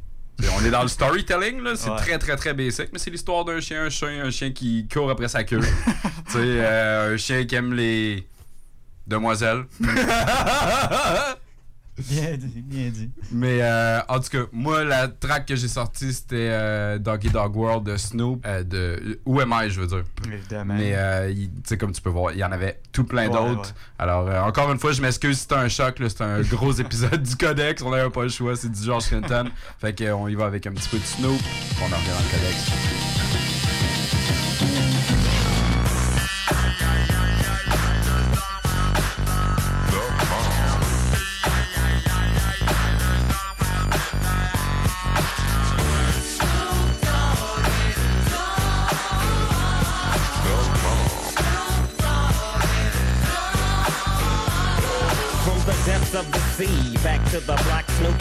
On est dans le storytelling, là, c'est Ouais. très très très basic, mais c'est l'histoire d'un chien, un chien, un chien qui court après sa queue. (laughs) tu sais, euh, un chien qui aime les demoiselles. (laughs) (laughs) Bien dit, bien dit. Mais euh, en tout cas, moi, la track que j'ai sortie, c'était euh, Doggy Dog World de Snoop. euh, de Où am I, je veux dire. Évidemment. Mais euh, tu sais, comme tu peux voir, il y en avait tout plein Ouais, d'autres. ouais. Alors, euh, encore une fois, je m'excuse si c'était un choc. là, C'était un (laughs) gros épisode du Codex. On n'avait pas le choix. C'est du George Clinton. fait qu'on y va avec un petit peu de Snoop. On en revient dans le Codex.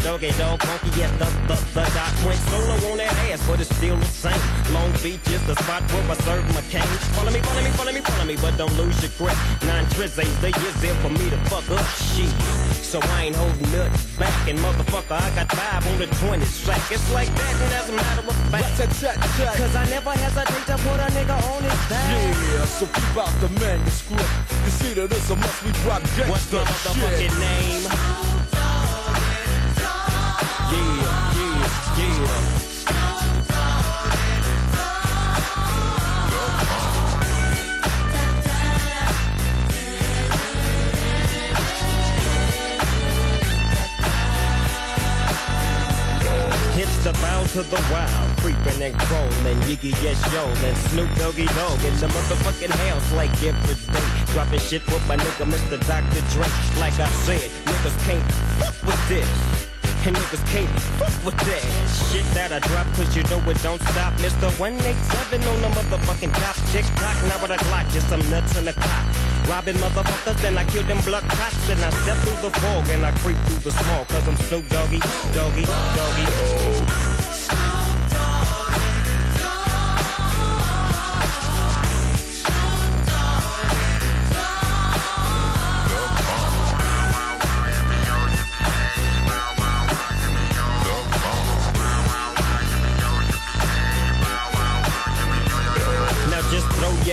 Doggy Dog, funky at the, the, the dock. Went solo on that ass, but it's still the same. Long Beach is the spot where I serve my cane. Follow me, follow me, follow me, follow me, but don't lose your grip. Nine trizzies, the years there for me to fuck up shit. So I ain't holding nothing back, and motherfucker, I got five on the 20 track. It's like that, and as a matter of fact, cause I never hesitate to put a nigga on his back. Yeah, so keep out the manuscript. You see that it's a must we drop gangsta What's the motherfucking name? To the wild, creeping and crawling, Yiggy yes yo, and Snoop Doggy Dog in the motherfucking house like every day. Dropping shit with my nigga Mr. Dr. Dre. Like I said, niggas can't fuck with this. And niggas can't fuck with that shit that I drop cause you know it don't stop. Mr. 187 on the motherfucking top. Tick tock, now with a Glock, just some nuts in the clock. Robbing motherfuckers, then I kill them blood cops. And I step through the fog and I creep through the small. Cause I'm Snoop Doggy, Doggy, Doggy. Now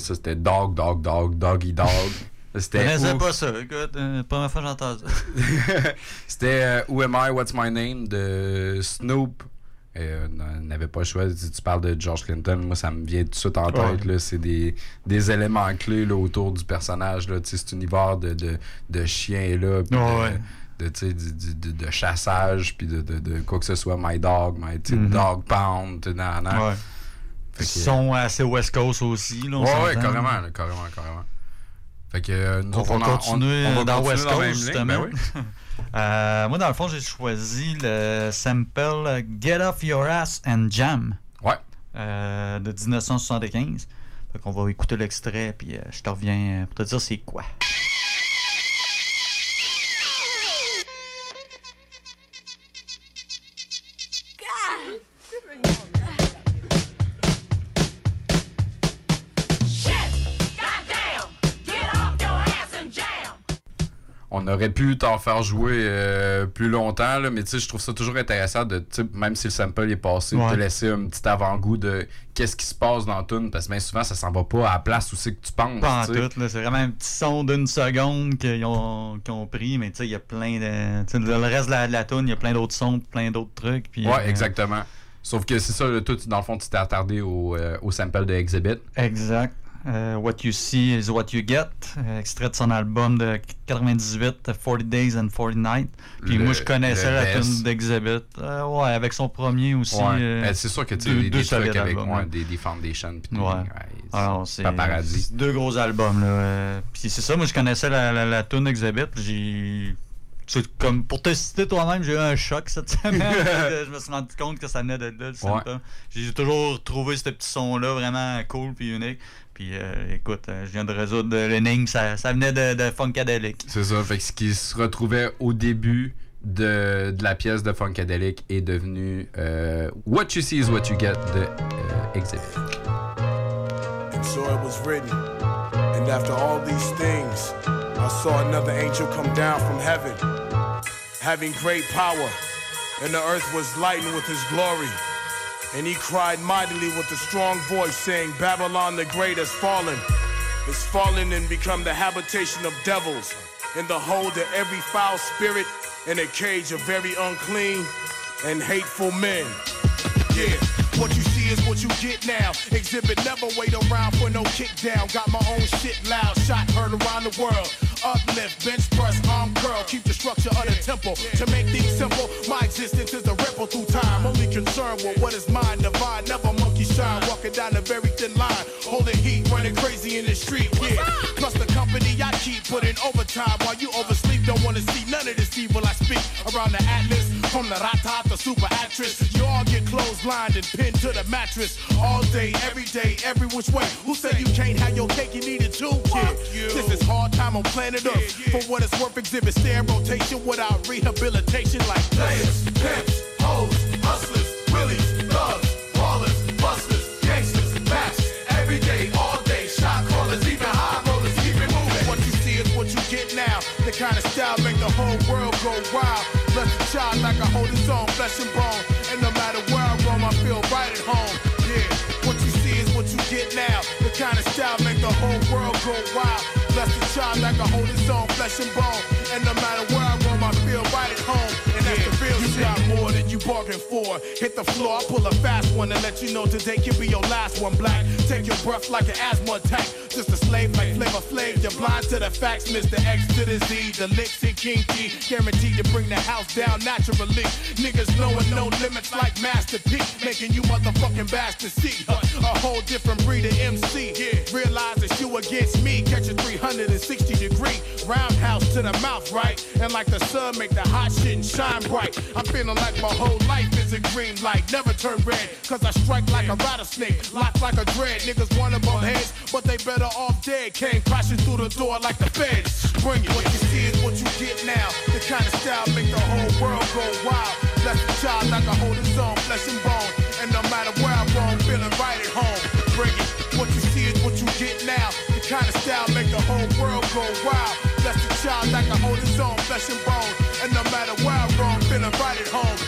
Ça c'était Dog, Dog, Dog, Doggy Dog. (laughs) Je C'était connaissais Who- pas ça. Écoute, euh, première fois que j'entends ça. (laughs) C'était euh, Who Am I, What's My Name de Snoop. Euh, n'avait pas le choix. Si tu parles de George Clinton, moi ça me vient tout de suite en tête. Ouais. là. C'est des, des éléments clés là, autour du personnage. Là. Tu sais, Cet univers de, de, de chien là, puis Ouais, de, de, de, de chassage, puis de, de, de quoi que ce soit, My Dog, My Mhm. Dog Pound, nan, nan. Ouais. Fait Ils sont assez West Coast aussi. Là, on Ouais, ouais, carrément, là, carrément, carrément. Fait que euh, nous On autres, va en- continuer on va dans continuer West Coast, ligne, justement. ben oui. (laughs) Euh, moi, dans le fond, j'ai choisi le sample Get Off Your Ass and Jam. Ouais. Euh, de 1975. Fait qu'on va écouter l'extrait, puis je te reviens pour te dire c'est quoi. On aurait pu t'en faire jouer euh, plus longtemps, là, mais tu sais, je trouve ça toujours intéressant de, même si le sample est passé, de te laisser un petit avant-goût de qu'est-ce qui se passe dans la tune, parce que bien souvent, ça s'en va pas à la place où c'est que tu penses. Pas en tout, c'est vraiment un petit son d'une seconde qu'ils ont, qu'ils ont pris, mais tu sais, il y a plein de. le reste de la, de la tune, il y a plein d'autres sons, plein d'autres trucs. Puis, Ouais, euh, exactement. Sauf que c'est ça, là, toi, tu- dans le fond, tu t'es attardé au, euh, au sample de Exhibit. Exact. Euh, what You See is What You Get, euh, extrait de son album de 98, 40 Days and 40 Nights. Puis Le- moi, je connaissais la tune d'Exhibit. Euh, ouais, avec son premier aussi. Ouais. euh, Ben, c'est sûr que tu deux- des, deux des trucs avec albums, ouais, des, des foundations. Pis Ouais. Alors, c'est pas paradis. deux gros albums. Là. euh, Puis c'est ça, moi je connaissais la, la, la tune Exhibit. puis J'ai. c'est Comme pour te citer toi-même, j'ai eu un choc cette (laughs) semaine. (laughs) je me suis rendu compte que ça venait de là, le. J'ai toujours trouvé ce petit son-là vraiment cool puis unique. Puis euh, écoute, euh, je viens de résoudre l'énigme, ça, ça venait de, de Funkadelic. C'est ça. Fait que ce qui se retrouvait au début de, de la pièce de Funkadelic est devenu euh, What You See is What You Get de euh, Exhibit. And so it was written. And after all these things, I saw another angel come down from heaven, having great power. And the earth was lightened with his glory. And he cried mightily with a strong voice, saying, Babylon the great has fallen, is fallen and become the habitation of devils, in the hold of every foul spirit, in a cage of very unclean and hateful men. Yeah, what you see is what you get now. Exhibit never wait around for no kick down. Got my own shit loud, shot heard around the world. Uplift, bench press, arm curl. Keep the structure of the temple. To make things simple, my existence is a ripple through time. Only concerned with what is mine, divine. Never monkey shine, walking down a very thin line. Holding heat, running crazy in the street. Yeah, plus the company I keep putting overtime while you oversleep. Don't wanna see none of this evil I speak around the atlas. From the rata to super actress, you all get clotheslined and pinned to the mattress all day, every day, every which way. Who said you can't have your cake? You need it too, kid. This is hard time on planet Earth. For what it's worth, exhibit stay in rotation without rehabilitation, like players, pimps, hoes, own flesh and bone. And no matter where I roam, I feel right at home. Yeah, what you see is what you get now. The kind of style make the whole world go wild. Bless the child like I hold his own flesh and bone. And no matter where bargained for. Hit the floor, I pull a fast one and let you know today can be your last one. Black, take your breath like an asthma attack. Just a slave like Flavor Flav. You're blind to the facts, Mr. X to the Z. The licks and kinky, guaranteed to bring the house down naturally. Niggas knowing no limits like Master P, making you motherfucking bastards see uh, a whole different breed of MC. Realize that you against me, catch a 360 degree roundhouse to the mouth, right? And like the sun, make the hot shit shine bright. I'm feeling like my whole life is a green light, never turn red, cause I strike like a rattlesnake, lock like a dread. Niggas wanna bump heads, but they better off dead. Came crashing through the door like the feds. Bring it. What you see is what you get now. The kind of style make the whole world go wild. Bless the child like I hold his own flesh and bone. And no matter where I roam, feeling right at home. Bring it. What you see is what you get now. The kind of style make the whole world go wild. Bless the child like I hold his own flesh and bone. And no matter where I roam, feeling right at home.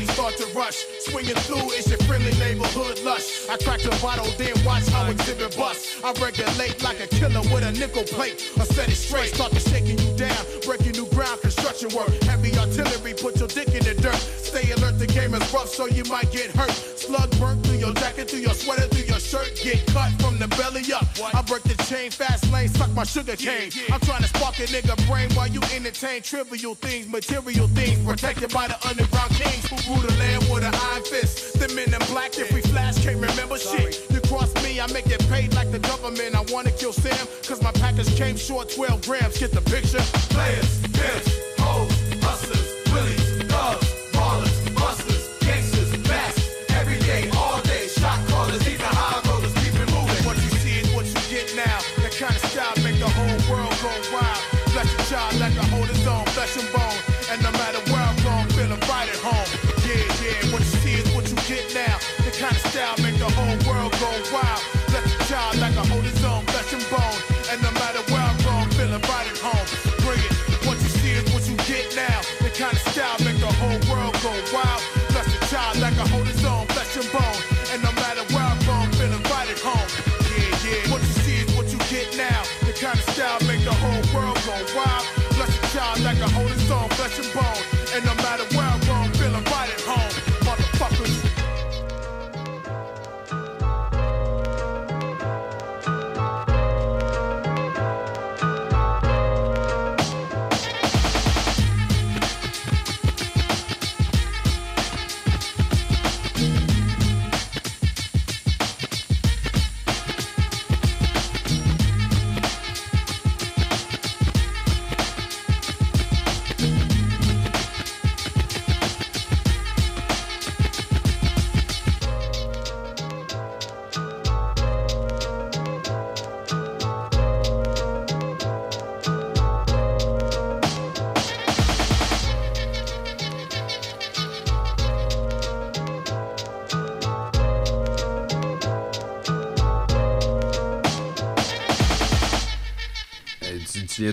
Everybody start to rush. Swinging through, it's your friendly neighborhood lush. I crack a bottle, then watch how exhibit bust. I regulate like a killer with a nickel plate. I set it straight, start to shaking you down. Breaking new ground, construction work. Heavy artillery, put your dick in the dirt. Stay alert, the game is rough, so you might get hurt. Slug burnt through your jacket, through your sweater, through your shirt. Get cut from the belly up. I break the chain, fast lane, suck my sugar cane. I'm trying to spark a nigga brain while you entertain trivial things, material things. Protected by the underground kings who rule the land with an iron fist. The men in black, if we flash, can't remember shit. You cross me, I make it paid like the government. I wanna kill Sam, cause my package came short 12 grams. Get the picture? Players, pimps, hoes, hustlers, willies, thugs, ballers, busters, gangsters, bats. Every day, all day, shot callers, even high rollers, keep it moving. What you see is what you get now. That kind of style make the whole world go wild. Bless your child like a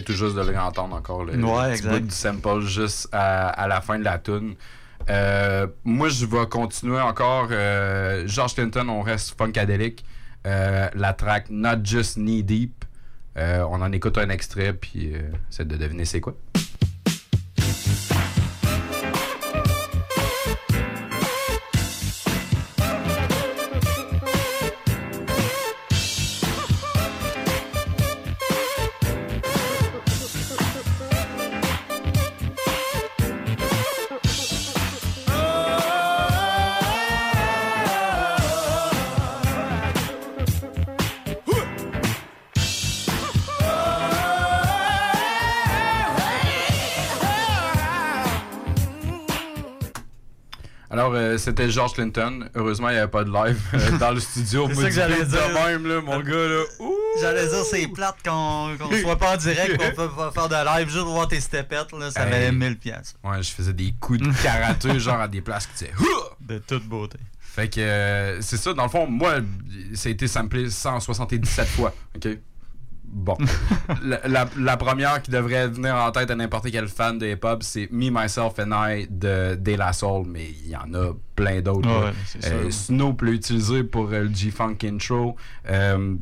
tout juste de le entendre encore. Le, Ouais, petit bout du sample juste à, à la fin de la tune. Euh, moi, je vais continuer encore. Euh, George Clinton, on reste funkadélique. Euh, la track Not Just Knee Deep. On en écoute un extrait, puis c'est de deviner c'est quoi. C'était George Clinton. Heureusement, il n'y avait pas de live euh, (laughs) dans le studio. C'est ça que j'allais dire. De même, là, mon gars, là. J'allais dire, c'est plate qu'on qu'on soit pas en direct, qu'on peut pas faire de live juste pour voir tes stepettes, là, ça valait 1000 piastres. Ouais, je faisais des coups de karaté, (laughs) genre à des places qui disaient De toute beauté. Fait que euh, c'est ça, dans le fond, moi, ça a été samplé 177 fois. OK? Bon. (laughs) la, la- la première qui devrait venir en tête à n'importe quel fan de hip-hop, c'est Me, Myself and I de De La Soul, mais il y en a plein d'autres. Ouais, Euh. Snoop l'a utilisé pour euh, le G-Funk intro. Euh,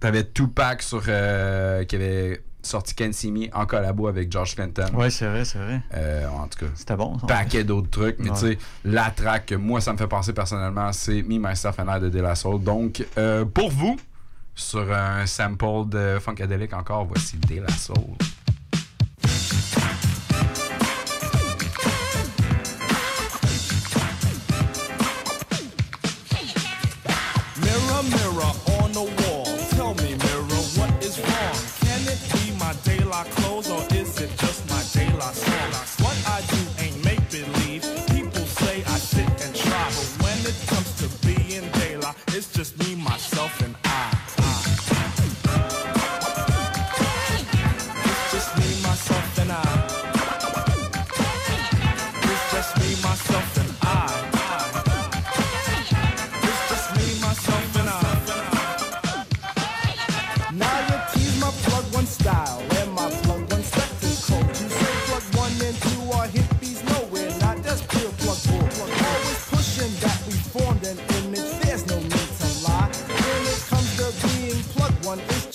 T'avais Tupac sur, euh, qui avait sorti Can See Me en collabo avec George Clinton. Ouais, c'est vrai, c'est vrai. Euh, en tout cas, c'était bon. ça, Paquet d'autres trucs, mais Ouais. tu sais, la track que moi ça me fait penser personnellement, c'est Me, Myself and I de De La Soul. Donc, euh, pour vous, sur un sample de Funkadelic encore, voici De La Soul.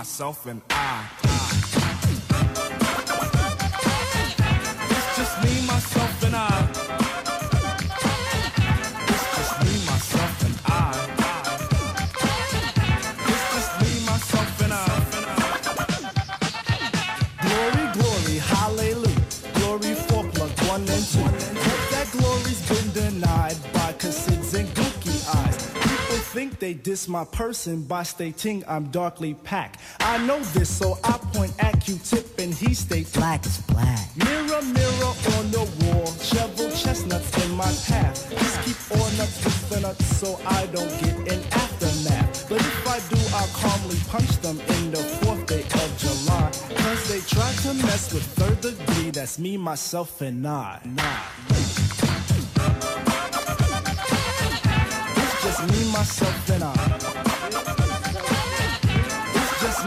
myself, and I. It's just me, myself, and I. It's just me, myself, and I. It's just me, myself, and I. Glory, glory, hallelujah. Glory for plug one and two. But that glory's been denied by Cassids and gooky eyes. People think they diss my person by stating I'm darkly packed. I know this, so I point at Q-tip and he states black is black. Mirror, mirror on the wall, shovel chestnuts in my path. Just keep on nuts with the nuts so I don't get an aftermath. But if I do, I'll calmly punch them in the fourth day of July. Cause they try to mess with third degree, that's me, myself, and I. Nah. It's just me, myself, and I.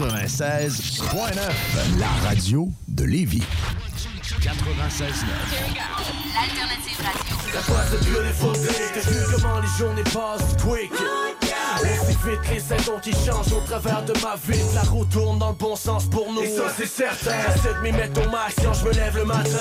96.9, la radio de Lévis. 96.9. L'alternative radio. Beautiful day, t'as vu comment les journées passent quick Aussi vite les saisons qui changent au travers de ma vie La roue tourne dans le bon sens pour nous Et ça c'est certain J'essaie de m'y mettre au max quand je me lève le matin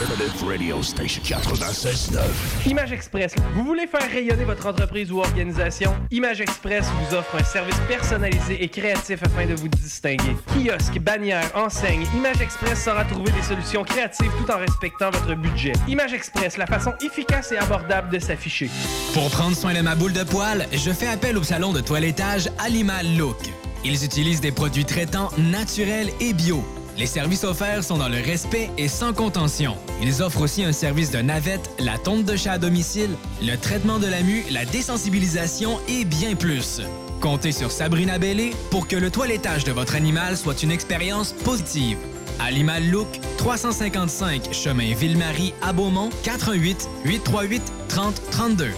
Alternative Radio Station 96.9. Image Express. Vous voulez faire rayonner votre entreprise ou organisation? Image Express vous offre un service personnalisé et créatif afin de vous distinguer. Kiosque, bannière, enseigne, Image Express saura trouver des solutions créatives tout en respectant votre budget. Image Express, la façon efficace et abordable de s'afficher. Pour prendre soin de ma boule de poil, je fais appel au salon de toilettage Animal Look. Ils utilisent des produits traitants naturels et bio. Les services offerts sont dans le respect et sans contention. Ils offrent aussi un service de navette, la tonte de chat à domicile, le traitement de la mue, la désensibilisation et bien plus. Comptez sur Sabrina Bellé pour que le toilettage de votre animal soit une expérience positive. Animal Look, 355 chemin Ville-Marie à Beaumont, 88 838 30 32.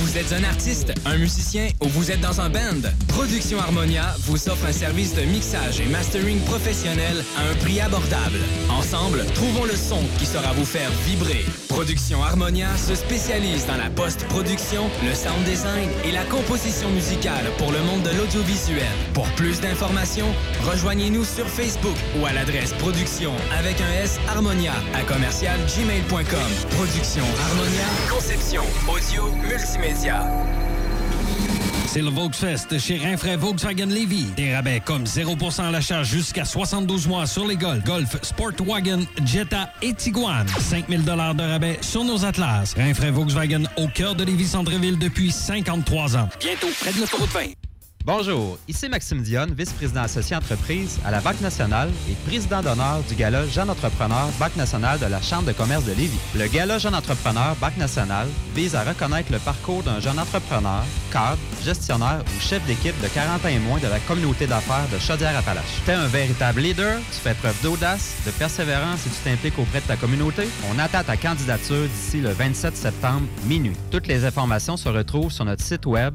Vous êtes un artiste, un musicien ou vous êtes dans un band? Production Harmonia vous offre un service de mixage et mastering professionnel à un prix abordable. Ensemble, trouvons le son qui saura vous faire vibrer. Production Harmonia se spécialise dans la post-production, le sound design et la composition musicale pour le monde de l'audiovisuel. Pour plus d'informations, rejoignez-nous sur Facebook ou à l'adresse production avec un S Harmonia à commercial gmail.com. Production Harmonia, conception, audio, multimédia. C'est le Volksfest chez Rinfraie Volkswagen Levy. Des rabais comme 0% à l'achat jusqu'à 72 mois sur les Golf, Golf, Sportwagen, Jetta et Tiguan. 5000 de rabais sur nos Atlas. Rinfraie Volkswagen au cœur de Lévis Centreville depuis 53 ans. Bientôt près de l'autoroute 20. Bonjour, ici Maxime Dionne, vice-président associé entreprise à la Banque nationale et président d'honneur du Gala Jeune Entrepreneur Banque nationale de la Chambre de commerce de Lévis. Le Gala Jeune Entrepreneur Banque nationale vise à reconnaître le parcours d'un jeune entrepreneur, cadre, gestionnaire ou chef d'équipe de 40 ans et moins de la communauté d'affaires de Chaudière-Appalaches. Tu es un véritable leader, tu fais preuve d'audace, de persévérance et tu t'impliques auprès de ta communauté? On attend ta candidature d'ici le 27 septembre minuit. Toutes les informations se retrouvent sur notre site web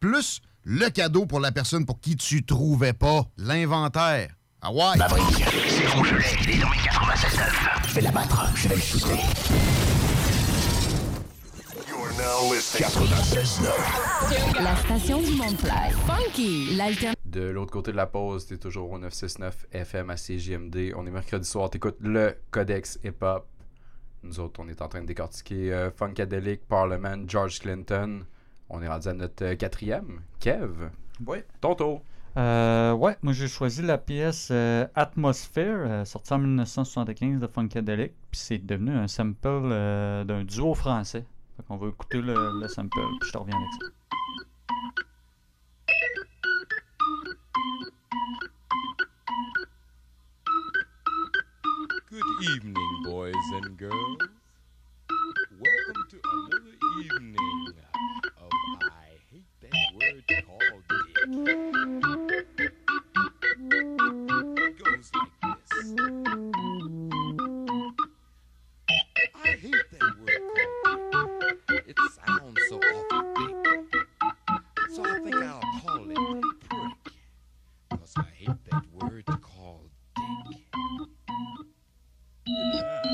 plus le cadeau pour la personne pour qui tu trouvais pas l'inventaire. Ah ouais? Maverick, c'est Rougelet, il est dans mes 96.9. Je vais l'abattre, je vais le shooter. La station du Mont-Fly. Funky, l'alternative. De l'autre côté de la pause, t'es toujours au 969 FM à CJMD. On est mercredi soir, t'écoutes le Codex Hip Hop. Nous autres, on est en train de décortiquer euh, Funkadelic, Parliament, George Clinton. On est rendu à notre euh, quatrième. Kev. Oui. Ton tour. Euh, ouais, moi j'ai choisi la pièce euh, Atmosphere, euh, sortie en 1975 de Funkadelic, puis c'est devenu un sample euh, d'un duo français. Fait qu'on va écouter le, le sample, puis je te reviens avec ça. Good evening, boys and girls. Welcome to another evening I hate that word It sounds so awful. So I think I'll call it prick. I hate that word called dick.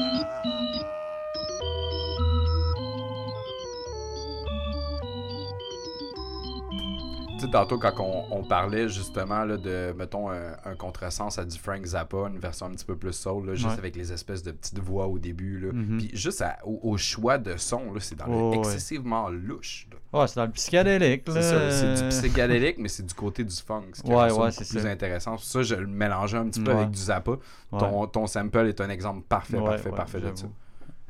Tu sais, tantôt, quand on, on parlait justement là, de, mettons, un, un contresens à du Frank Zappa, une version un petit peu plus soul, là, juste Ouais. avec les espèces de petites voix au début. Là. Mhm. Puis juste à- au, au choix de son, c'est dans le Oh, ouais. excessivement louche. là. Ouais, c'est dans le psychédélique. C'est ça, c'est du psychédélique, mais c'est du côté du funk. Ce qui Ouais, ouais, c'est plus ça. intéressant. Pour ça, je le mélangeais un petit peu avec du Zappa. Ton, ton sample est un exemple parfait, parfait, parfait de ça.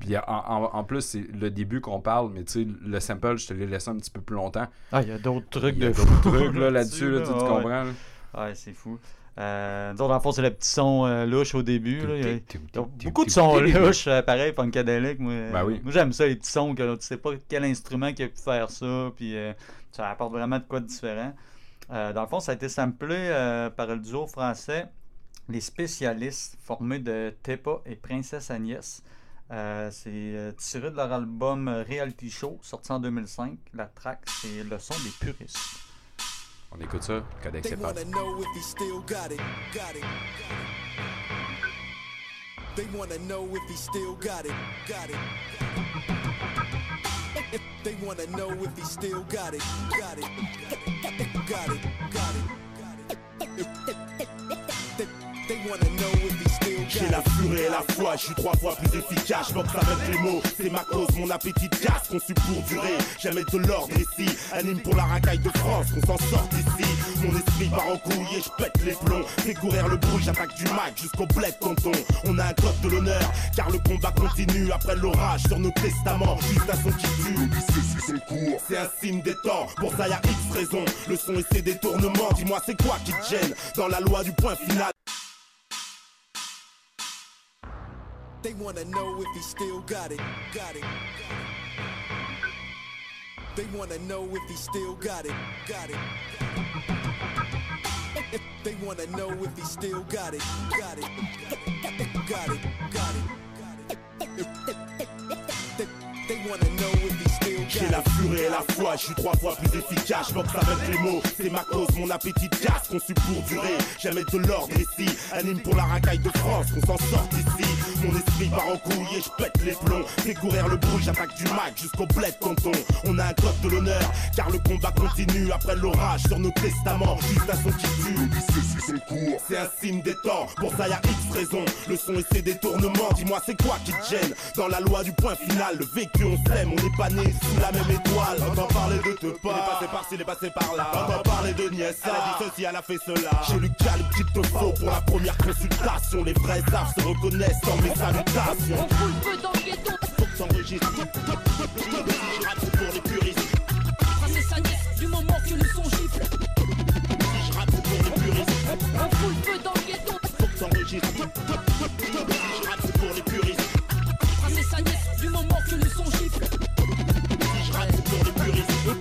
Puis en, en- en plus, c'est le début qu'on parle, mais tu sais, le sample, je te l'ai laissé un petit peu plus longtemps. Ah, il y a d'autres trucs de fou trucs là, là-dessus, là, tu, tu ouais. comprends? là? Ouais, c'est fou. Euh, dans le fond, c'est le petit son euh, louche au début. là. Il y a- beaucoup de sons louches, euh, pareil, funkadelic. Moi, Ben oui. moi j'aime ça, les petits sons que tu sais pas quel instrument qui a pu faire ça, puis euh, ça apporte vraiment de quoi de différent. Euh, dans le fond, ça a été samplé par le duo français Les Spécialistes, formés de Tepa et Princesse Agnès. Euh, c'est euh, tiré de leur album euh, Reality Show, sorti en 2005. La track, c'est Le son des puristes. On écoute ça, Codex They wanna know if he still got it, got it. They wanna know if he still got it, got it. They wanna know if he still got it, got it, got it, got it. They, they wanna know J'ai la furie et la foi, je suis trois fois plus efficace, je boxe avec les mots, c'est ma cause, mon appétit de casse, conçu pour durer, jamais de l'ordre ici, anime pour la racaille de France, qu'on s'en sorte ici, mon esprit part en couille et je pète les plombs, fais courir le bruit, j'attaque du Mac jusqu'au bled tonton, on a un code de l'honneur, car le combat continue après l'orage sur nos testaments, juste un son qui tue, c'est un signe des temps, pour ça y a X raisons, le son et ses détournements, dis-moi c'est quoi qui te gêne, dans la loi du point final? They wanna know if he still got it, got it. They wanna know if he still got it, got it. (laughs) They wanna know if he still got it, got it, got it, got it. They, they J'ai la furie et la foi, je suis trois fois plus efficace, je boxe avec les mots, c'est ma cause, mon appétit de casse, conçu pour durer, jamais de l'ordre ici, anime pour la racaille de France, qu'on s'en sorte ici, mon esprit part en couille et je pète les plombs, fais courir le bruit, j'attaque du Mac jusqu'au bled tonton, on a un code de l'honneur, car le combat continue après l'orage sur nos testaments, juste un son qui tue, c'est un signe des temps, pour ça y a X raisons, le son et ses détournements, dis-moi c'est quoi qui te gêne, dans la loi du point final, le vécu on s'aime, on n'est pas né sous la même étoile, entends parler de te pas, il est passé par-ci, il est passé par là, entends parler de Niès, elle a dit ceci, elle a fait cela, j'ai le calibre qu'il te faut pour la première consultation, les vrais arts se reconnaissent dans mes salutations, On fout le feu dans le ghetto. faut que rappe pour les puristes, Tracer sa nièce du moment que le son gifle. je rappe pour les puristes, On fout le feu dans le ghetto. faut que t'enregistres,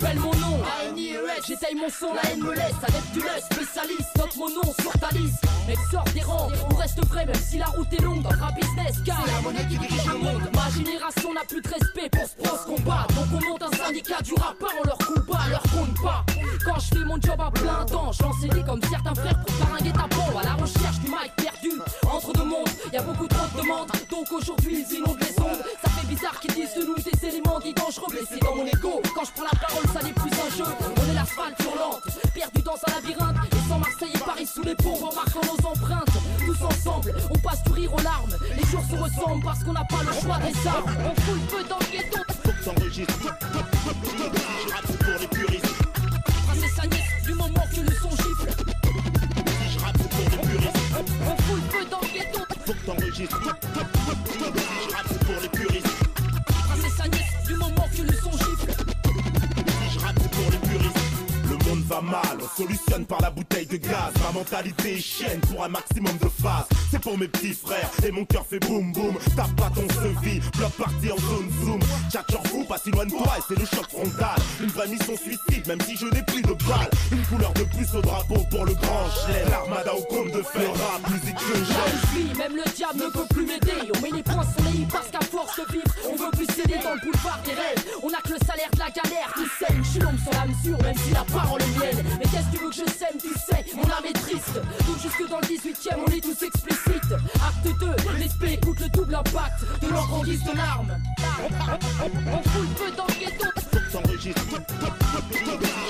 Appelle mon nom, mon son, la haine me laisse, adepte du lest, spécialiste, note mon nom sur ta liste, mec sort des rangs, on reste vrai même si la route est longue dans le rap business, car c'est la monnaie qui dirige le monde, ma génération n'a plus de respect pour ce pro ce combat, donc on monte un syndicat du rap, on leur coupe pas, leur compte pas, quand je fais mon job à plein temps, j'en sais comme certains frères pour faire un guet-apens, à la recherche du mic perdu, entre deux mondes, y a beaucoup trop de demandes, donc aujourd'hui ils inondent les ondes, qu'ils disent de nous des éléments dits dangereux, blessés dans mon ego, quand je prends la parole ça n'est plus un jeu, on est l'asphalte hurlante, perdu dans un labyrinthe, et sans Marseille et Paris sous les ponts, en marquant nos empreintes, tous ensemble, on passe du rire aux larmes, les jours se ressemblent parce qu'on n'a pas le choix des armes, on fout le feu dans le ghetto, pour les puristes, du moment que le son gifle, je rappe pour les puristes, on fout le feu dans le ghetto, faut que t'enregistres, va mal, on solutionne par la bouteille de gaz. Ma mentalité est chienne pour un maximum de phase. C'est pour mes petits frères et mon cœur fait boum boum. Tape pas ton sevi, bloc parti en zone zoom. Tchatcheur fou, pas si loin de toi et c'est le choc frontal. Une vraie mission suicide, même si je n'ai plus de balles. Une couleur de plus au drapeau pour le grand chelem. L'armada au compte de fer, rap, musique que j'aime. je vis, même le diable ne peut plus m'aider. On met les points sur les parce qu'à force de vivre, on veut plus céder dans le boulevard des rêves. On a que le salaire de la galère qui saigne. Je suis l'homme sur la mesure, même si la parole est mienne. Mais qu'est-ce que tu veux que je sème, tu sais, mon âme est triste. Donc jusque dans le 18ème, on est tous explicites. Acte 2, l'esprit écoute le double impact de l'encre en guise de larmes. On fout le feu dans le ghetto,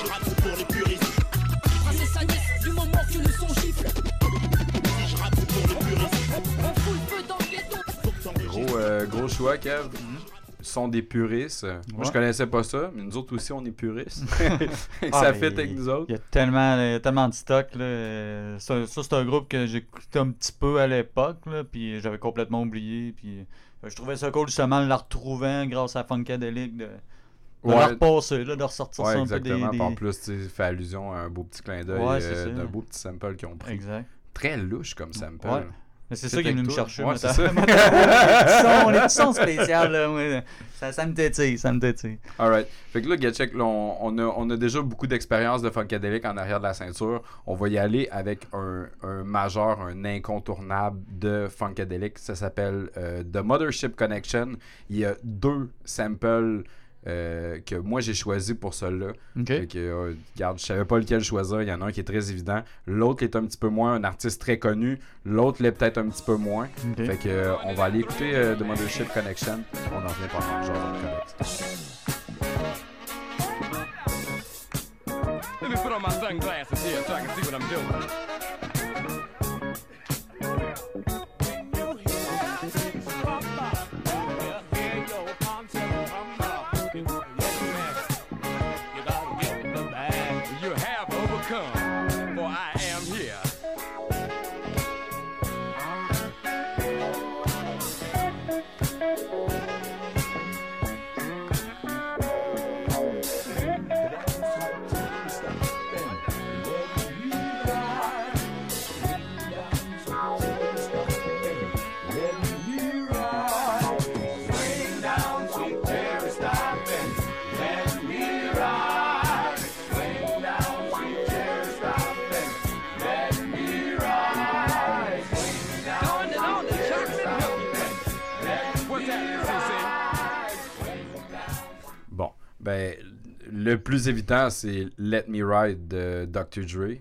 rappe pour les puristes. tracer sa nièce du moment que le son gifle. Je rappe pour les puristes. On fout le feu dans le ghetto. Gros, euh, gros choix, Kev. Sont des puristes. Moi, je connaissais pas ça, mais nous autres aussi, on est puristes. (laughs) Ah, ça fait avec nous autres. Il y a tellement, il y a tellement de stock. Là. Ça, ça, c'est un groupe que j'écoutais un petit peu à l'époque, puis j'avais complètement oublié. Puis euh, je trouvais ça cool justement de la retrouvant grâce à Funkadelic, de, de Ouais. repasser, là, de ressortir Ouais, ça un peu des... exactement. des- En plus, tu fait allusion à un beau petit clin d'œil Ouais, euh, d'un beau petit sample qu'ils ont pris. Exact. Très louche comme sample. C'est ça qui est venu me chercher. Ouais, moi, c'est t'as- ça. (laughs) (laughs) moi, t'as- les petits sons spéciales, là, ouais, ça, ça me tétille, ça me tétille. Alright. Fait que là, on, on a, on a déjà beaucoup d'expérience de Funkadelic en arrière de la ceinture. On va y aller avec un, un majeur, un incontournable de Funkadelic. Ça s'appelle euh, The Mothership Connection. Il y a deux samples euh, que moi j'ai choisi pour cela. Ok. Fait que, euh, regarde, je savais pas lequel choisir. Il y en a un qui est très évident. L'autre est un petit peu moins un artiste très connu. L'autre l'est peut-être un petit peu moins. Fait que euh, on va aller écouter euh, The Mothership Connection. On en revient pendant le genre de connect. Let me put on my sunglasses here so I can see what I'm doing. Le plus évident, c'est Let Me Ride de Dr. Dre,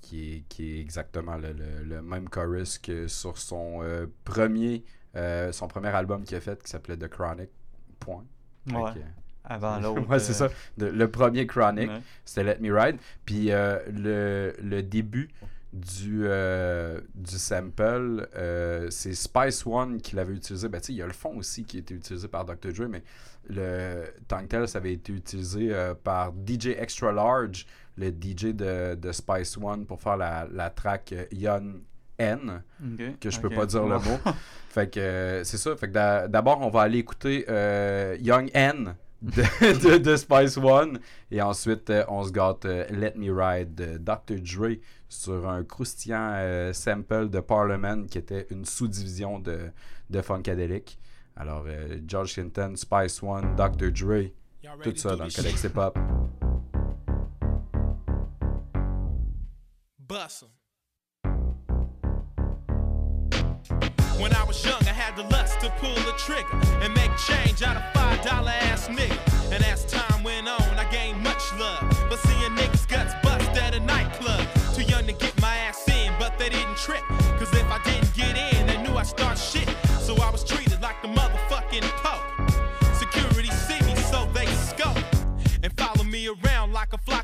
qui est, qui est exactement le, le- le même chorus que sur son euh, premier euh, son premier album qu'il a fait qui s'appelait The Chronic. Point. Ouais. que- Avant (laughs) l'autre, ouais, c'est euh, ça. De- le premier Chronic, Ouais. c'était Let Me Ride. Puis euh, le, le début du, euh, du sample, euh, c'est Spice One qui l'avait utilisé. Ben, il y a le fond aussi qui a été utilisé par Dr. Dre, mais le tant que tel, ça avait été utilisé euh, par DJ Extra Large, le DJ de, de Spice One, pour faire la, la track euh, Young N, que je peux pas dire le mot. (laughs) fait que euh, c'est ça. Fait que d'a- d'abord, on va aller écouter euh, Young N de, (laughs) de, de Spice One. Et ensuite, on se gâte Let Me Ride de Dr. Dre sur un croustillant sample de Parliament qui était une sous-division de, de Funkadelic. Alors, euh, George Clinton, Spice One, Dr. Dre, tout ça dans le Codex Hip Hop. Bust 'em. When I was young, I had the lust to pull the trigger and make change out of five dollar ass nigga. And as time went on, I gained much love. But seeing niggas guts bust at a nightclub, too young to get my ass in, but they didn't trip. Cause if I didn't get in,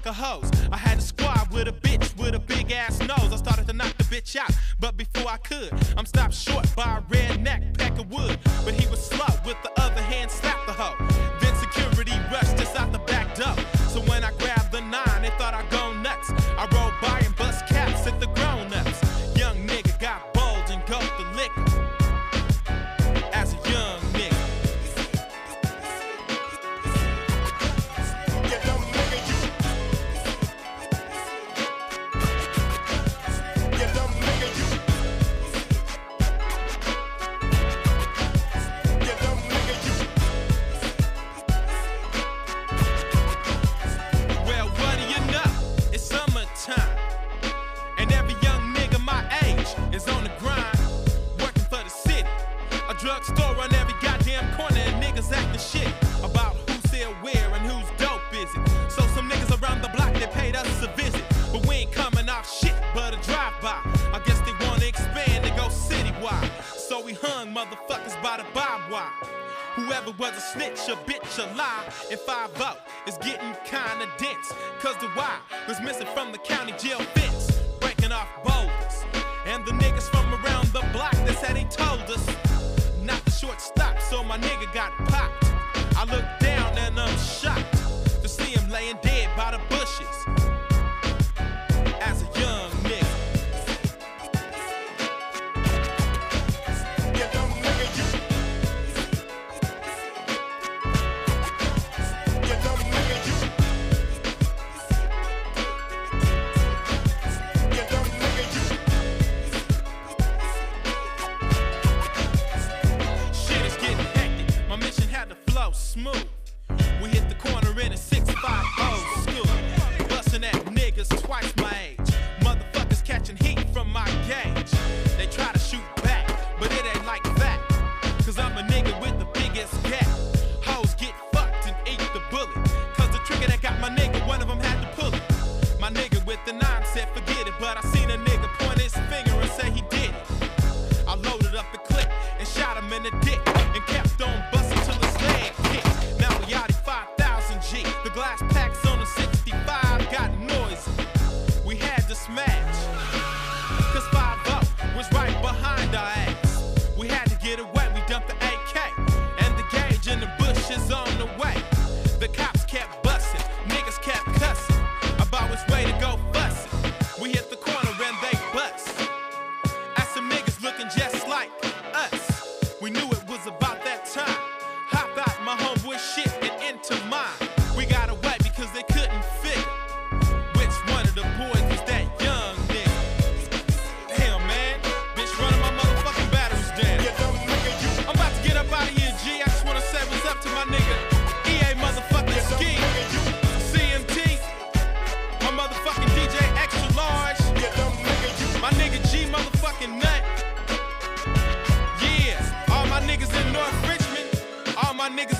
a hoes. I had a squad with a bitch with a big ass nose. I started to knock the bitch out, but before I could, I'm stopped short by a redneck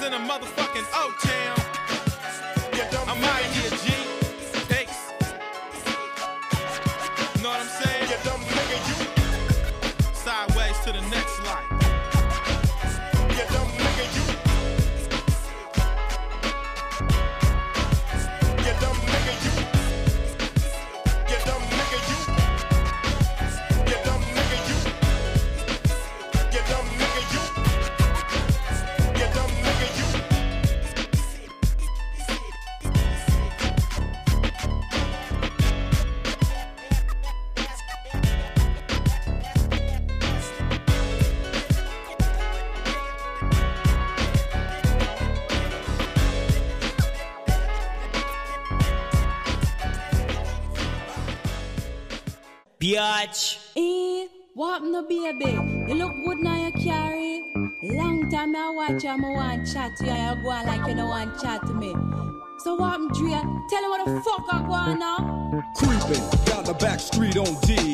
in a motherfucker. Chat to you, and you go on like you don't want chat to me. So what, Drea? Tell me what the fuck I go on now. Creeping down the back street on D's.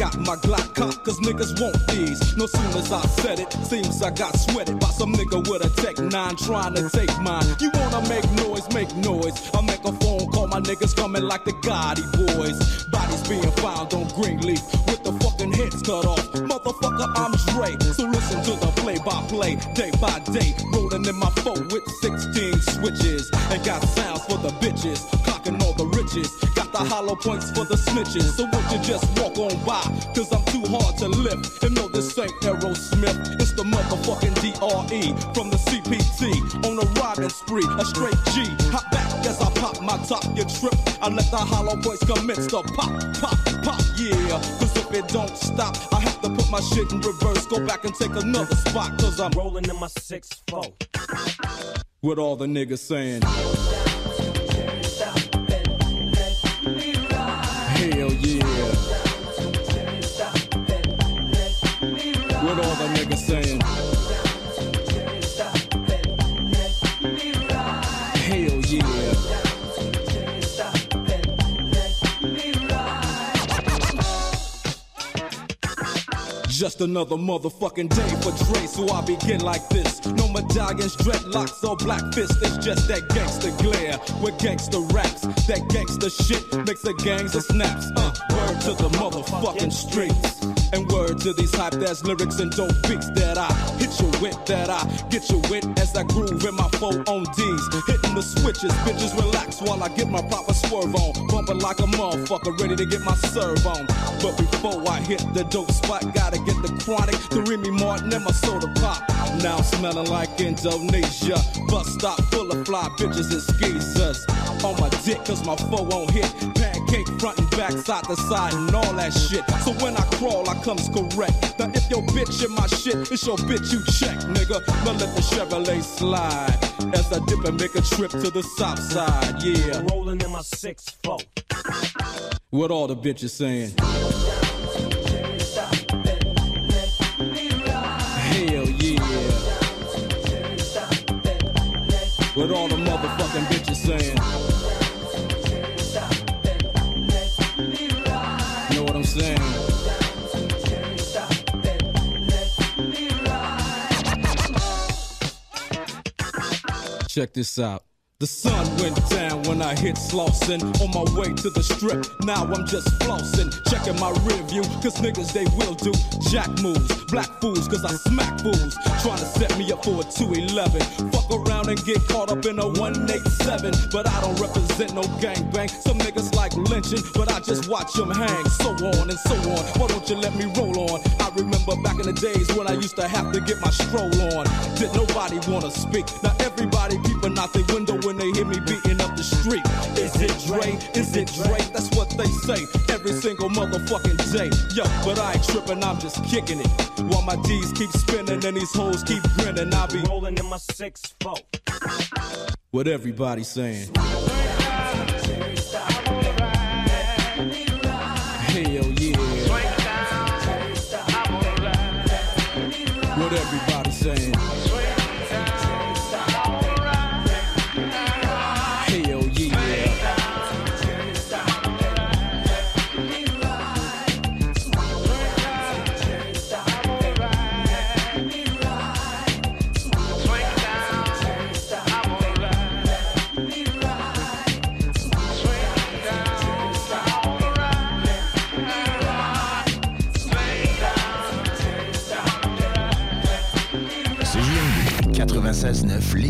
Got my Glock cocked cause niggas want these. No sooner as I said it, seems I got sweated by some nigga with a tech nine trying to take mine. You wanna make noise, make noise. I make a phone call, my niggas coming like the Gotti boys. Bodies being found on Greenleaf with the fucking heads cut off. Motherfucker, I'm Dre. So listen to the play by play, day by day. Rolling in my phone with 16 switches. And got sounds for the bitches. cocking all the riches. Hollow points for the snitches. So won't you just walk on by? Cause I'm too hard to lift. And no, this ain't Aerosmith. It's the motherfucking DRE from the CPT. On a riding spree, a straight G. Hop back as I pop my top. You trip. I let the hollow points commence to pop, pop, pop. Yeah. Cause if it don't stop, I have to put my shit in reverse. Go back and take another spot. Cause I'm rolling in my 6-4. With all the niggas saying. What all the niggas saying? Hell yeah. Just another motherfucking day for Dre, so I begin like this. No medallions, dreadlocks, or black fists. It's just that gangster glare with gangster raps. That gangster shit makes the gangs of snaps. Uh, word to the motherfucking streets. And word to these hype ass lyrics and dope beats that I hit you with, that I get you with as I groove in my four on D's. Hitting the switches, bitches relax while I get my proper swerve on. Bumping like a motherfucker, ready to get my serve on. But before I hit the dope spot, gotta get the chronic, the Remy Martin and my soda pop. Now smelling like Indonesia. Bus stop full of fly bitches and skeezers. On my dick, cause my foe won't hit. Pancake front and back, side to side, and all that shit. So when I crawl, I comes correct. Now if your bitch in my shit, it's your bitch you check, nigga. Now let the Chevrolet slide. As I dip and make a trip to the south side, yeah. Rolling in my 6-4. What all the bitches saying? Hell yeah. What all the Check this out. The sun went down when I hit Slauson on my way to the strip. Now I'm just flossing, checking my rear view, cause niggas they will do jack moves, black fools, cause I smack fools, trying to set me up for a 211. Fuck around and get caught up in a 187, but I don't represent no gangbang. Some niggas like lynching, but I just watch them hang, so on and so on. Why don't you let me roll on? I remember back in the days when I used to have to get my stroll on. Did nobody wanna speak? Now everybody peeping out the window when they hear me beating street. Is it Dre? Is it Dre? That's what they say every single motherfucking day. Yo, but I ain't tripping, I'm just kicking it. While my D's keep spinning and these hoes keep grinning, I'll be rolling in my 6-4. What everybody saying. 96.9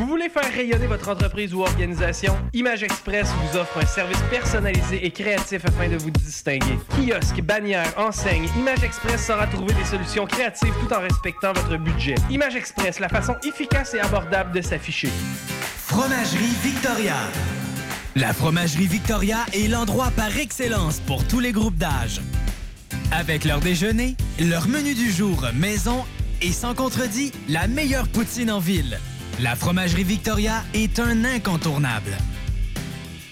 vous voulez faire rayonner votre entreprise ou organisation? Image Express vous offre un service personnalisé et créatif afin de vous distinguer. Kiosque, bannière, enseigne, Image Express saura trouver des solutions créatives tout en respectant votre budget. Image Express, la façon efficace et abordable de s'afficher. Fromagerie Victoria. La Fromagerie Victoria est l'endroit par excellence pour tous les groupes d'âge. Avec leur déjeuner, leur menu du jour maison et sans contredit, la meilleure poutine en ville. La Fromagerie Victoria est un incontournable.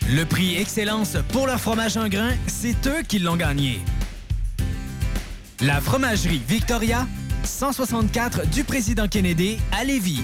Le prix Excellence pour leur fromage en grain, c'est eux qui l'ont gagné. La Fromagerie Victoria, 164 du Président Kennedy à Lévis.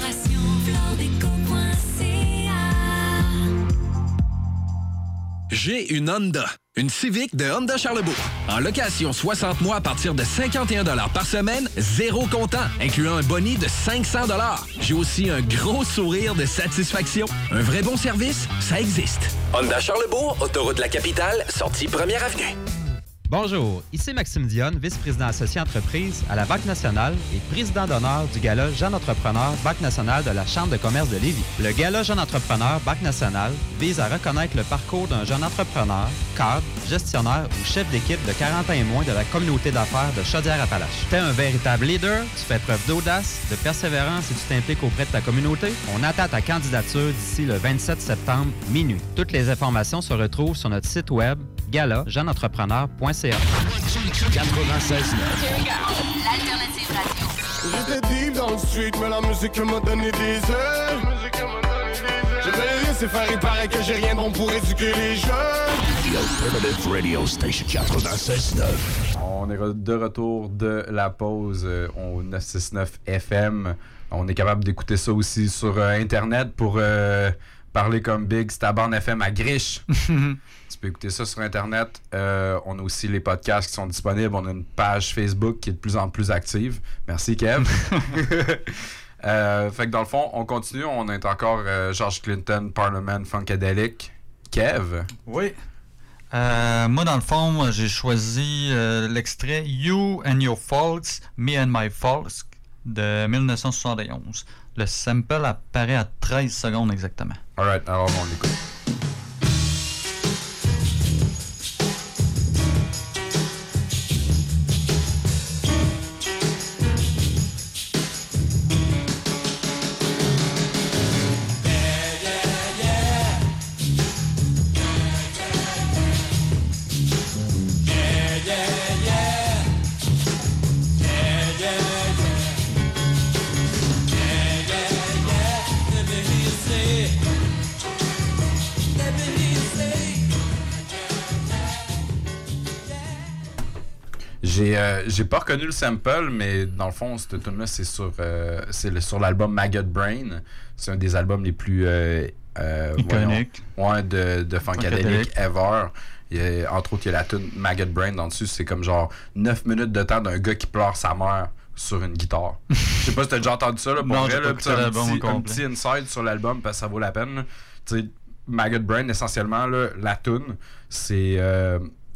J'ai une Honda. Une Civic de Honda Charlebourg. En location 60 mois à partir de 51 par semaine, zéro comptant, incluant un boni de 500 J'ai aussi un gros sourire de satisfaction. Un vrai bon service, ça existe. Honda Charlebourg, autoroute de la capitale, sortie première avenue. Bonjour, ici Maxime Dionne, vice-président associé entreprise à la Banque nationale et président d'honneur du Gala Jeune Entrepreneur Banque nationale de la Chambre de commerce de Lévis. Le Gala Jeune Entrepreneur Banque nationale vise à reconnaître le parcours d'un jeune entrepreneur, cadre, gestionnaire ou chef d'équipe de 40 ans et moins de la communauté d'affaires de Chaudière-Appalaches. T'es un véritable leader, tu fais preuve d'audace, de persévérance et tu t'impliques auprès de ta communauté. On attend ta candidature d'ici le 27 septembre minuit. Toutes les informations se retrouvent sur notre site web gala-jeuneentrepreneur.ca. 96.9 L'alternative radio. J'étais deep dans le street, mais la musique m'a donné des ailes. Je vais les laisser faire, il paraît que j'ai rien de bon pour éduquer les jeunes. The Alternative Radio Station 96.9. On est de retour de la pause euh, au 969 FM. On est capable d'écouter ça aussi sur euh, Internet pour euh, parler comme Big Staban FM à Griche. (laughs) tu peux écouter ça sur Internet. Euh, on a aussi les podcasts qui sont disponibles. On a une page Facebook qui est de plus en plus active. Merci, Kev. (laughs) Euh, fait que dans le fond, on continue. On est encore euh, George Clinton, Parliament, Funkadelic. Kev? Oui. Euh, moi, dans le fond, j'ai choisi euh, l'extrait You and Your Faults, Me and My Faults de 1971. Le sample apparaît à 13 secondes exactement. Alright, alors on l'écoute. J'ai euh, j'ai pas reconnu le sample, mais dans le fond, cette tune là c'est sur, euh, c'est le- sur l'album Maggot Brain. C'est un des albums les plus euh, euh, Iconique. voyons, ouais, de, de Funkadelic ever. Entre autres, il y a la tune Maggot Brain dans dessus. C'est comme genre 9 minutes de temps d'un gars qui pleure sa mère sur une guitare. (laughs) Je sais pas si t'as déjà entendu ça, là, pour Non, vrai, là, un, petit, un petit inside sur l'album parce que ça vaut la peine. Maggot Brain, essentiellement, là, la tune, c'est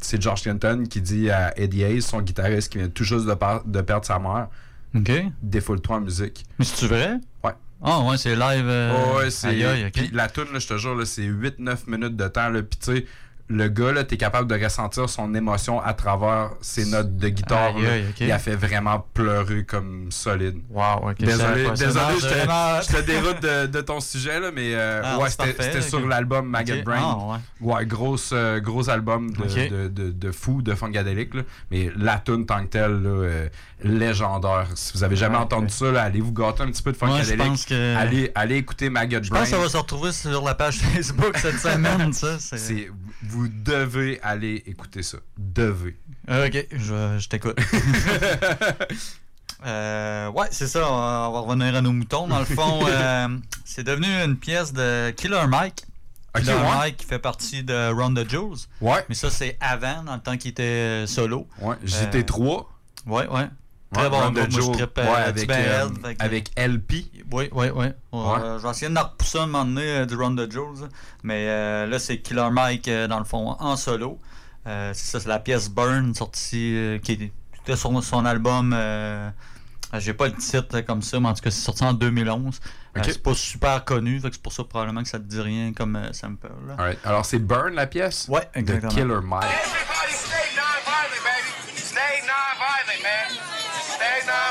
c'est George Clinton qui dit à Eddie Hayes, son guitariste qui vient tout juste de, perdre sa mère, OK. défoule-toi en musique. Mais c'est-tu vrai? Ouais. Ah ouais, c'est live. euh, Oh, ouais, c'est. aïe, aïe, ok. puis la tune, là, je te jure, là, c'est 8-9 minutes de temps. Puis tu sais, le gars, là, t'es capable de ressentir son émotion à travers ses notes de guitare. Aïe, là. aïe, ok. Il a fait vraiment pleurer comme solide. Wow, ok. Désolé, désolé je, te, vraiment. (laughs) je te déroute de, de ton sujet, là, mais euh, Ah, ouais, c'était sur l'album Maggot. Brain. Ah, ouais. gros, euh, gros album de, de, de, de fou, de funkadelic. là. Mais la tune tant que telle, là, euh, légendaire. Si vous avez jamais Ouais, entendu ouais. ça, là, allez vous gâter un petit peu de je funkadelic. pense que- allez, allez écouter Maggot Je Brain. pense que ça va se retrouver sur la page (laughs) Facebook cette (laughs) semaine, ça. C'est... Vous devez aller écouter ça. Devez. Ok, je, je t'écoute. (laughs) Euh, ouais, c'est ça. On va, revenir à nos moutons. Dans le fond, euh, c'est devenu une pièce de Killer Mike. Killer ouais. Mike qui fait partie de Run the Jules. Ouais. Mais ça, c'est avant, dans le temps qu'il était solo. Ouais, JT3. Ouais, ouais. Très bon groupe. Moi, je Jewel. trippe Ouais, avec, LP. Oui, oui, oui. Je vais essayer de repousser un moment donné euh, du Run the Jules. Mais euh, là, c'est Killer Mike, euh, dans le fond, en solo. C'est ça, c'est la pièce Burn, sortie, qui était sur son album. j'ai pas le titre comme ça, mais en tout cas, c'est sorti en 2011. Euh, Ok. c'est pas super connu, c'est pour ça probablement que ça te dit rien comme euh, sample. Là. Alors, c'est Burn la pièce? Ouais, exactement. De Killer Mike. Hey, now.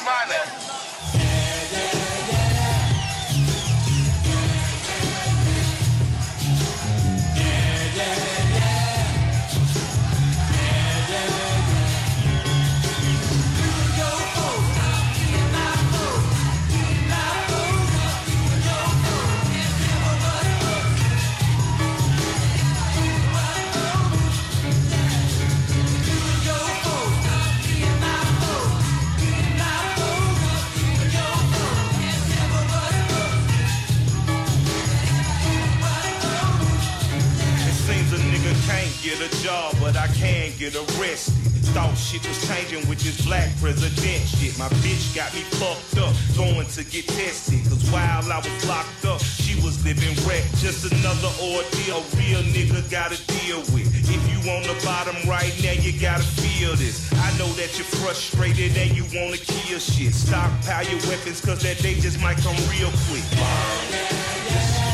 A job, but I can get arrested. Thought shit was changing with this black president shit. My bitch got me fucked up, going to get tested. Cause while I was locked up, she was living wreck. Just another ordeal real nigga gotta deal with. If you on the bottom right now, you gotta feel this. I know that you're frustrated and you wanna kill shit. Stockpile your weapons, cause that day just might come real quick.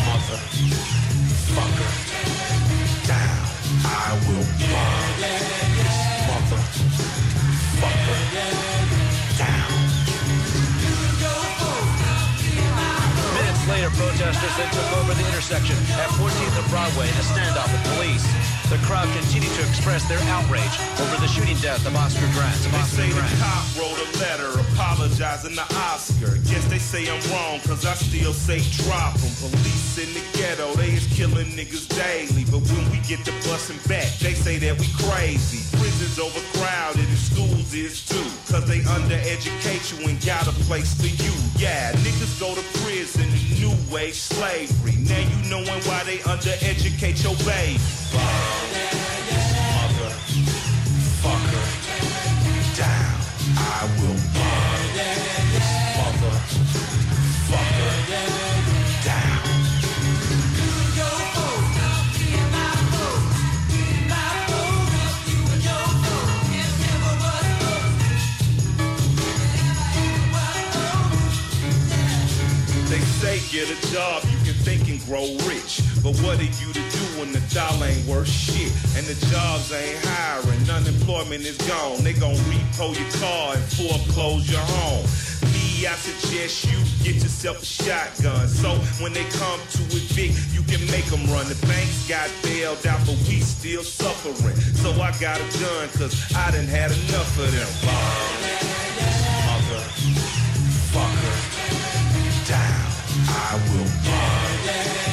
Motherfucker down. I will burn this motherfucker down. Minutes later, protesters then took over the intersection at 14th and Broadway in a standoff with police. The crowd continued to express their outrage over the shooting death of Oscar Grant. Of They Oscar say the cop wrote a letter apologizing to Oscar. Guess they say I'm wrong, cause I still say drop 'em. Police in the ghetto, they is killing niggas daily. But when we get to busting back, they say that we crazy. Prisons overcrowded and schools is too. Cause they undereducate you and got a place for you. Yeah, niggas go to prison in new age slavery. Now you knowing why they undereducate your baby. Motherfucker down. I will burn this motherfucker down. They say get a job, you can think and grow rich. But what are you to when the dollar ain't worth shit? And the jobs ain't hiring, unemployment is gone. They gon' repo your car and foreclose your home. Me, I suggest you get yourself a shotgun. So when they come to evict, you can make them run. The banks got bailed out, but we still suffering. So I got a gun, cause I done had enough of them. Motherfucker down. I will burn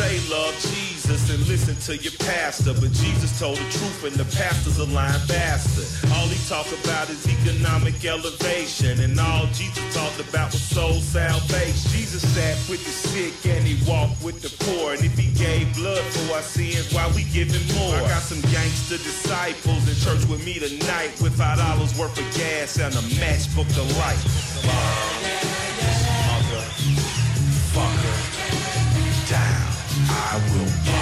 say love Jesus and listen to your pastor, but Jesus told the truth and the pastor's a lying bastard. All he talked about is economic elevation, and all Jesus talked about was soul salvation. Jesus sat with the sick and he walked with the poor, and if he gave blood for our sins, why we giving more? I got some gangster disciples in church with me tonight with five dollars worth of gas and a matchbook to light. I will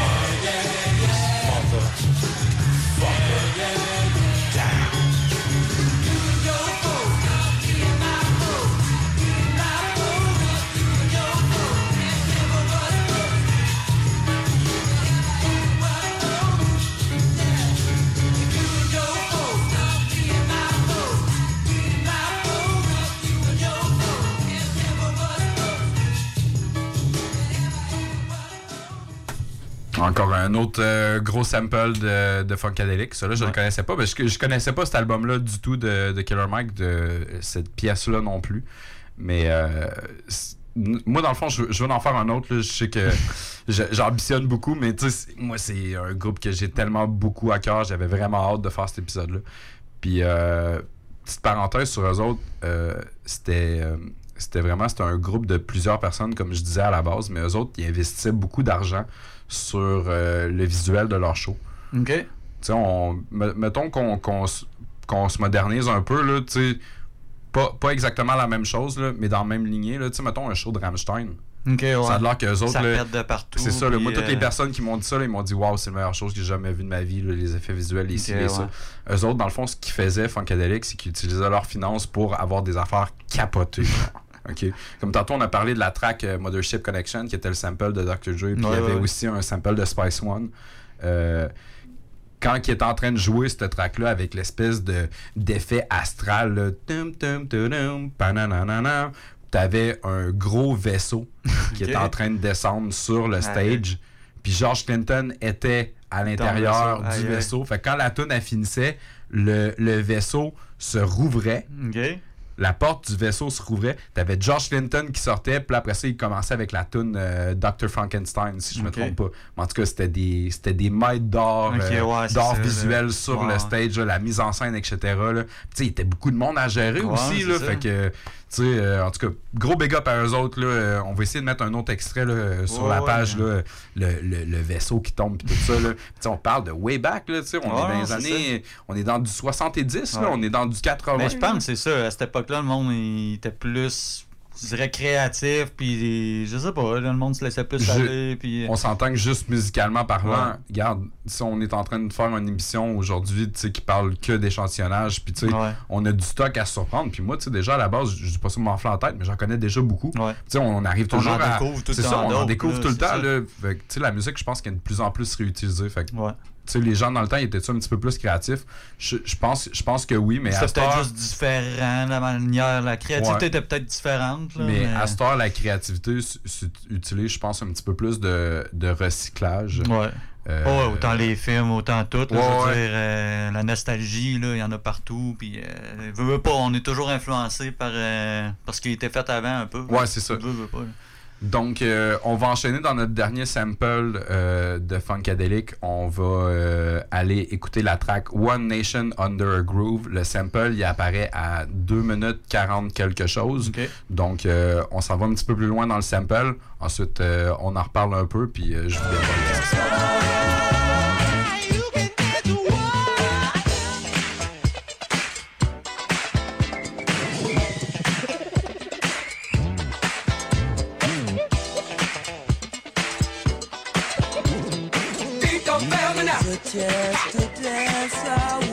Encore un autre euh, gros sample de, de Funkadelic. Ça, là, je ne le connaissais pas. Parce que je connaissais pas cet album-là du tout de, de Killer Mike, de cette pièce-là non plus. Mais euh, moi, dans le fond, je, je veux en faire un autre. là. Je sais que (laughs) j'ambitionne beaucoup, mais moi, c'est un groupe que j'ai tellement beaucoup à cœur. J'avais vraiment hâte de faire cet épisode-là. Puis, euh, petite parenthèse sur eux autres, euh, c'était. c'était vraiment c'était un groupe de plusieurs personnes, comme je disais à la base, mais eux autres, ils investissaient beaucoup d'argent sur euh, le visuel de leur show. OK. Tu sais, on, me- mettons qu'on qu'on se- modernise un peu, là, tu sais, pas, pas exactement la même chose, là, mais dans la même lignée, là, tu sais, mettons un show de Rammstein. Ok, ouais. Ça a l'air qu'eux autres, Ça là, pète de partout, c'est ça, là, moi, toutes les euh, personnes qui m'ont dit ça, là, ils m'ont dit, waouh, c'est la meilleure chose que j'ai jamais vue de ma vie, là, les effets visuels, les Ok, ci, les ça. ouais. Eux autres, dans le fond, ce qu'ils faisaient, Funkadelic, c'est qu'ils utilisaient leurs finances pour avoir des affaires capotées. OK. Comme tantôt, on a parlé de la track euh, Mothership Connection, qui était le sample de Dr. Dre, puis il y avait aussi un sample de Spice One. Euh, quand il est en train de jouer cette track-là avec l'espèce de d'effet astral, là, tum, tum, pananana, t'avais un gros vaisseau (laughs) qui était en train de descendre sur le stage. Puis George Clinton était à l'intérieur du vaisseau. Fait que quand la tune finissait, le, le vaisseau se rouvrait. La porte du vaisseau se rouvrait. T'avais George Clinton qui sortait, puis après ça, il commençait avec la tune euh, Dr. Frankenstein, si je me trompe pas. Mais en tout cas, c'était des, c'était des maîtres d'art, euh, ouais, c'est d'art visuel sur le stage, là, la mise en scène, etc. là. Puis, Tu sais, il y était beaucoup de monde à gérer aussi. Là, ça. fait que, sais, euh, en tout cas, gros big up à eux autres. Là, Euh, on va essayer de mettre un autre extrait là, euh, sur la ouais. page, là, le, le- le vaisseau qui tombe, puis tout ça. Là. On parle de way back, là, on est dans les années, on est dans du 70, là, Ouais. on est dans du 80. Mais je pense que c'est ça. À cette époque-là, le monde il était plus, je dirais, créatif. Puis, je sais pas, le monde se laissait plus Je- aller. Puis, On s'entend que juste musicalement parlant, Ouais. regarde, si on est en train de faire une émission aujourd'hui, qui parle que d'échantillonnage, puis tu sais, Ouais. on a du stock à se surprendre. Puis moi, tu sais, déjà à la base, je dis pas ça m'enfler en tête, mais j'en connais déjà beaucoup. Tu sais, on arrive On toujours en à. découvre tout le C'est temps ça, on en découvre tout le temps. Là. Fait la musique, je pense qu'elle est de plus en plus réutilisée. Fait sais, les gens dans le temps, ils étaient un petit peu plus créatifs? Je, je pense, je pense que oui, mais à C'était peut-être juste différent, la manière, la créativité Ouais. était peut-être différente. là, mais à cette heure, la créativité s'utilise, je pense, un petit peu plus de, de recyclage. Ouais. Euh, autant les films, autant tout. là, je veux ouais. dire, euh, la nostalgie, il y en a partout. Puis, euh, veux, veux pas, on est toujours influencé par, par ce qui a été fait avant un peu. Ouais, c'est ça. Veux, veux pas. Donc, euh, on va enchaîner dans notre dernier sample euh, de Funkadelic. On va euh, aller écouter la track One Nation Under a Groove. Le sample, il apparaît à 2 minutes 40 quelque chose. Donc, on s'en va un petit peu plus loin dans le sample. Ensuite, on en reparle un peu, puis je vous dévoile It's a chance to dance our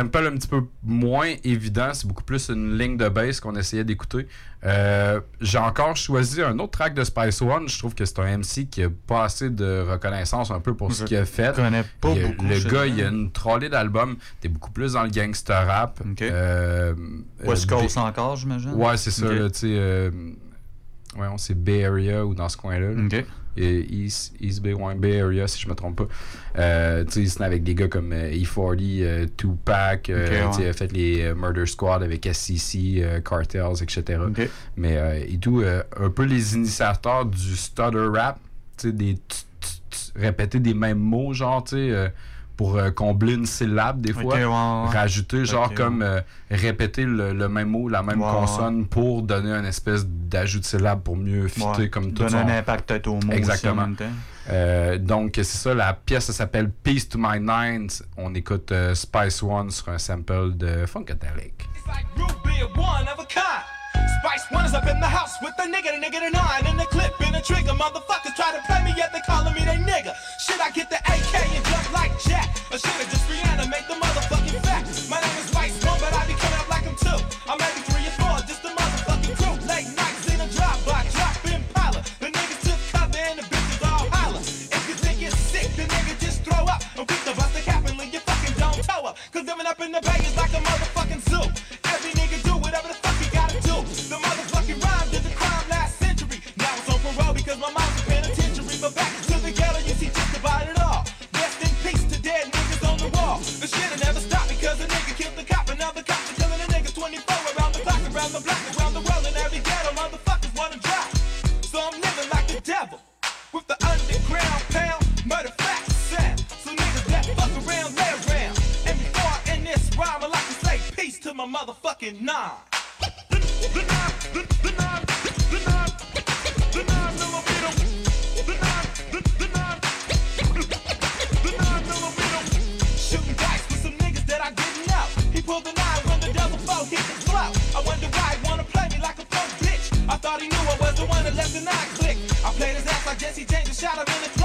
sample un petit peu moins évident. C'est beaucoup plus une ligne de bass qu'on essayait d'écouter. Euh, J'ai encore choisi un autre track de Spice One. Je trouve que c'est un MC qui a pas assez de reconnaissance un peu pour ce qu'il a fait. connais pas Il y a- beaucoup, Le gars, il a une trolley d'albums. T'es beaucoup plus dans le gangster rap. Euh, West Coast encore, j'imagine? Ouais, c'est ça. Ok. là, tu sais, euh, ouais, on c'est Bay Area ou dans ce coin-là. là. Et East, East Bay, ouais, Bay Area, si je me trompe pas. Euh, tu sais, avec des gars comme euh, E40, euh, Tupac, euh, Ok, tu sais, ouais. fait les euh, Murder Squad avec SCC, euh, Cartels, etc. Mais euh, et tout, euh, un peu les initiateurs du stutter rap, tu sais, des répéter des mêmes mots, genre, tu sais, euh, pour euh, combler une syllabe, des fois. ouais, ouais. Rajouter, genre, comme euh, répéter le, le même mot, la même Ouais, consonne pour donner une espèce d'ajout de syllabe pour mieux fitter Ouais. comme tout Donner son- un impact peut-être au mot aussi en Exactement. même temps. Euh, donc, c'est ça, la pièce ça s'appelle Peace to My Nines. On écoute euh, Spice One sur un sample de Funkadelic. Root beer, one of a kind. Spice One is up in the house with the nigga, the nigga, the nine, and the clip and the trigger. Motherfuckers try to play me yet they calling me they nigga. Should I get the AK and jump like Jack? Or should I just reanimate the motherfucking fact? My name is Spice One, but I be coming up like him too. I'm maybe three or four, just a motherfucking crew. Late nights in a drive by, drop Impala. The niggas took cover and the bitches all holler. If you think it's sick, the nigga just throw up. I'm quick to the cap and leave your fucking dome toe up. Cause living up in the bay is like a motherfucking zoo. Motherfucking nine. The nine, the, the nine, the nine, the nine millimeter. The nine, the, the nine, the nine millimeter. Shooting dice with some niggas that I didn't know. He pulled the nine the the. I wonder why he wanna play me like a bitch. I thought he knew I was the one that left the nine click. I played his ass like Jesse James and shot him in the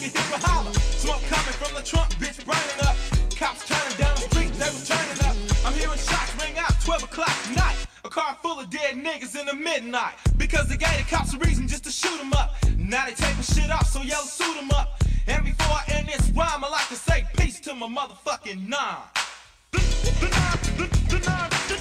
could hear a holler. Smoke coming from the trunk, bitch burning up. Cops turning down the street, they was turning up. I'm hearing shots ring out 12 o'clock night. A car full of dead niggas in the midnight. Because they gave the cops a reason just to shoot them up. Now they taking shit off, so yellow suit them up. And before I end this rhyme, I like to say peace to my motherfucking nine. The, the nine, the, the nine, the, the nine,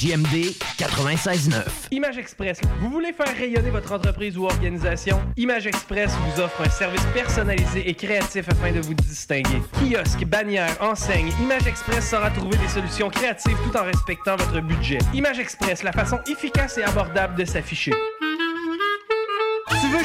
CJMD 96.9. Image Express. Vous voulez faire rayonner votre entreprise ou organisation? Image Express vous offre un service personnalisé et créatif afin de vous distinguer. Kiosque, bannière, enseigne, Image Express saura trouver des solutions créatives tout en respectant votre budget. Image Express, la façon efficace et abordable de s'afficher.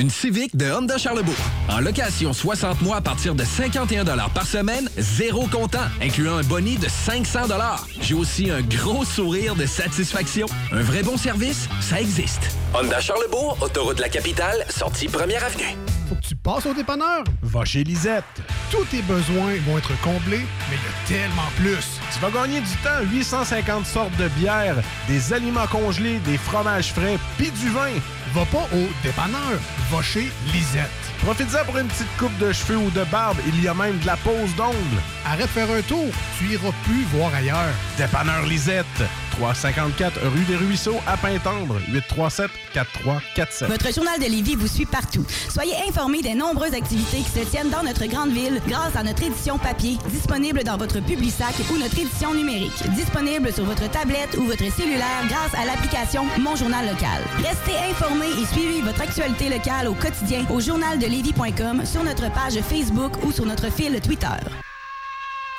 Une Civic de Honda Charlebourg. En location 60 mois à partir de 51 par semaine, zéro comptant, incluant un boni de 500 J'ai aussi un gros sourire de satisfaction. Un vrai bon service, ça existe. Honda Charlebourg, autoroute de la capitale, sortie première avenue. Faut que tu passes au dépanneur. Va chez Lisette. Tous tes besoins vont être comblés, mais il y a tellement plus. Tu vas gagner du temps. 850 sortes de bières, des aliments congelés, des fromages frais, puis du vin. Va pas au dépanneur. Va chez Lisette. Profite-en pour une petite coupe de cheveux ou de barbe. Il y a même de la pose d'ongles. Arrête de faire un tour. Tu iras plus voir ailleurs. Dépanneur Lisette. 354 rue des Ruisseaux à Pintendre. 837 4347. Votre journal de Lévis vous suit partout. Soyez informés des nombreuses activités qui se tiennent dans notre grande ville grâce à notre édition papier, disponible dans votre Publisac ou notre édition numérique, disponible sur votre tablette ou votre cellulaire grâce à l'application Mon Journal Local. Restez informés et suivez votre actualité locale au quotidien au journaldelévis.com, sur notre page Facebook ou sur notre fil Twitter.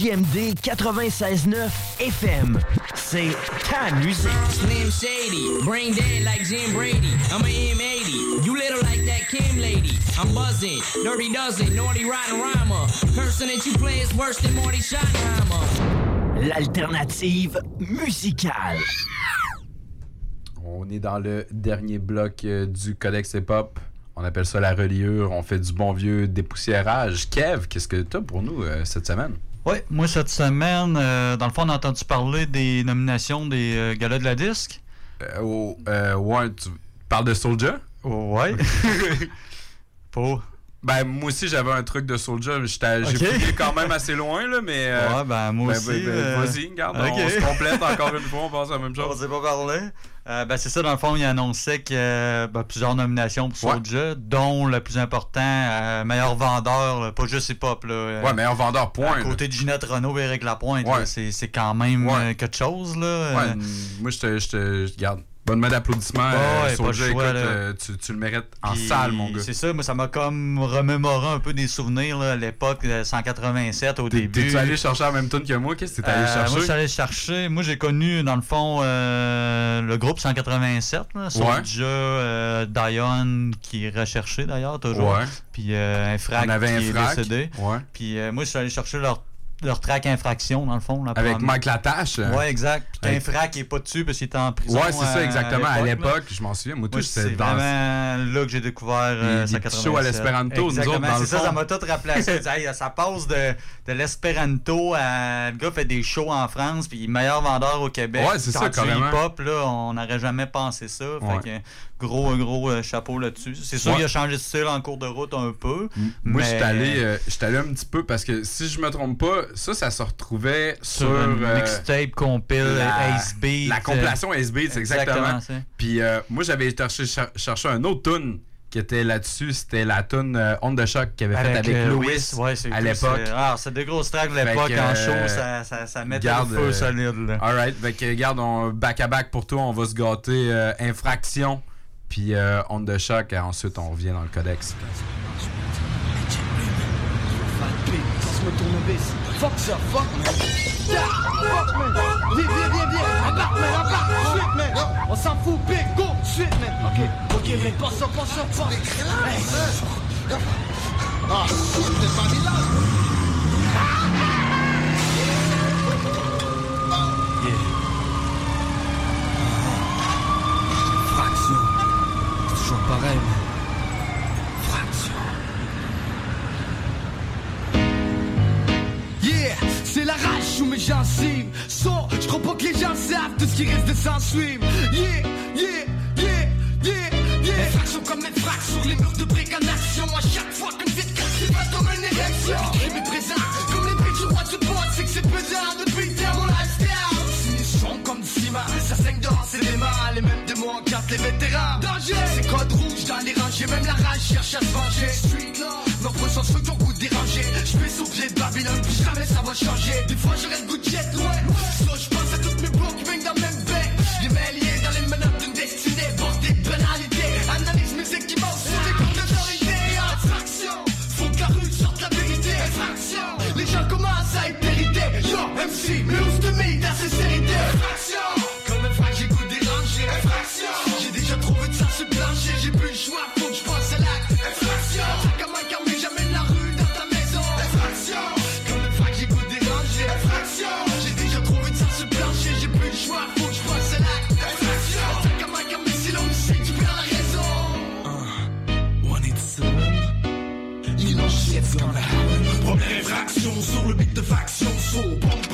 CJMD 96.9 FM. C'est ta musique. Slim Shady, brain dead like Jim Brady. I'm a M80, you little like that Kim lady. I'm buzzing, dirty dozen, naughty rotten rhymer. Person that you play is worse than Morty Schottenheimer. L'alternative musicale. On est dans le dernier bloc euh, du Codex Hip-Hop. On appelle ça la reliure. On fait du bon vieux dépoussiérage. Kev, qu'est-ce que tu as pour nous euh, cette semaine? Oui, moi cette semaine, euh, dans le fond, on a entendu parler des nominations des euh, galas de la disque. Euh, euh, ouais, tu parles de Soulja? Ouais. (laughs) Pour. Ben, moi aussi, j'avais un truc de Soulja. J'étais- J'ai Ok. fouillé quand même assez loin, là, mais. euh, Ouais, ben, moi ben, aussi, ben, ben, euh, Vas-y, regarde, ok. on se complète encore une fois, on pense à la même chose. On s'est pas parlé. Euh, ben, c'est ça, dans le fond, il annonçait y a ben, plusieurs nominations pour Ouais. Soulja, dont le plus important, euh, meilleur vendeur, là, pas juste hip-hop. Là, euh, Ouais, meilleur vendeur, point, À là. côté de Ginette Renault et Eric Lapointe, Ouais. c'est quand même euh, quelque chose. Là. Ouais, Euh, moi, je te, Regarde, bonne main d'applaudissements. Ouais, euh, écoute, euh, tu, tu le mérites en Puis, salle, mon gars. C'est ça, moi ça m'a comme remémoré un peu des souvenirs là, à l'époque de 187 au début. T'es-tu allé chercher la même tune que moi? Qu'est-ce que t'es allé Euh, chercher? Moi, je suis allé chercher. Moi, j'ai connu, dans le fond, euh, le groupe 187. Là, euh, Dion, qui est recherché d'ailleurs, toujours. Ouais. Puis euh, On avait qui est décédé. Puis euh, moi, je suis allé chercher leur, leur track Infraction, dans le fond. la Avec. Mike Latache. Ouais, exact. Puis avec- qu'Infrac n'est pas dessus parce qu'il était en prison. Ouais, c'est ça, euh, exactement. À là. l'époque, je m'en souviens. Moi, tout, c'est dans. vraiment là que j'ai découvert euh, 187. shows à l'Esperanto, nous autres, dans le ça, fond. ça m'a tout rappelé à ça. (laughs) Hey, passe de, de l'Esperanto à. Le gars fait des shows en France, puis meilleur vendeur au Québec. Ouais, c'est ça, Quand carrément. hip-hop, là, on n'aurait jamais pensé ça. Ouais. Fait que gros, gros euh, chapeau là-dessus. C'est sûr Ouais. qu'il a changé de style en cours de route un peu. Moi, mais- j'étais allé, euh, allé un petit peu parce que si je me trompe pas, ça, ça se retrouvait sur. Sur une euh, mixtape compile la- Ace Beat. La compilation Ace Beat, c'est exactement. Puis euh, moi, j'avais cherché, cher- cherché un autre tune qui était là-dessus. C'était la tune euh, Onde de choc qu'il avait faite avec euh, Louis ouais, c'est à l'époque. c'est- Ah, c'est des grosses tracks de Fait l'époque que, en show, euh, ça, ça, ça mettait garde, le feu solide. Alright, fait que regarde, on, back à back pour toi, on va se gâter euh, infraction. Puis euh, de choc, et ensuite on revient dans le codex. Fuck ça, fuck fuck On s'en fout, big, go. Suite, man. Ok, ok, mais Fraction. Yeah, c'est la rage où mes gencives. Sans, je crois pas que les gens savent tout ce qui reste de s'en suivre. Yeah, yeah, yeah, yeah, yeah. Fraction comme une fraction sur les murs de briques en action. À chaque fois qu'une vie casse, pas comme une érection. Je me présent comme les prix du roi du pot, c'est que c'est pesant depuis terre mon lifestyle. Sinistre comme du ciment, ça saigne dehors, c'est des mains, les mêmes les vétérans. Danger C'est code rouge dans les rangées, même la rage cherche à se venger. Street love, nos prochains ceux qui ont goût dérangé. Je suis pied de Babylone, puis jamais ça va changer. Des fois j'aurai le goût de jet, ouais. République de so sombre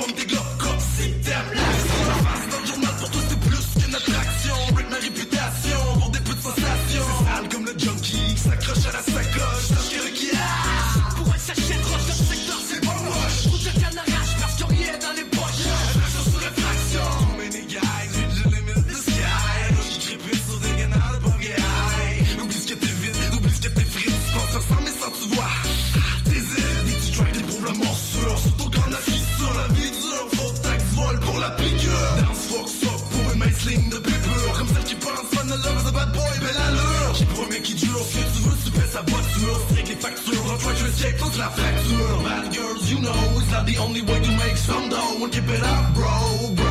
it's not. Bad girls, you know, it's not the only way to make some dough. And keep it up, bro. bro.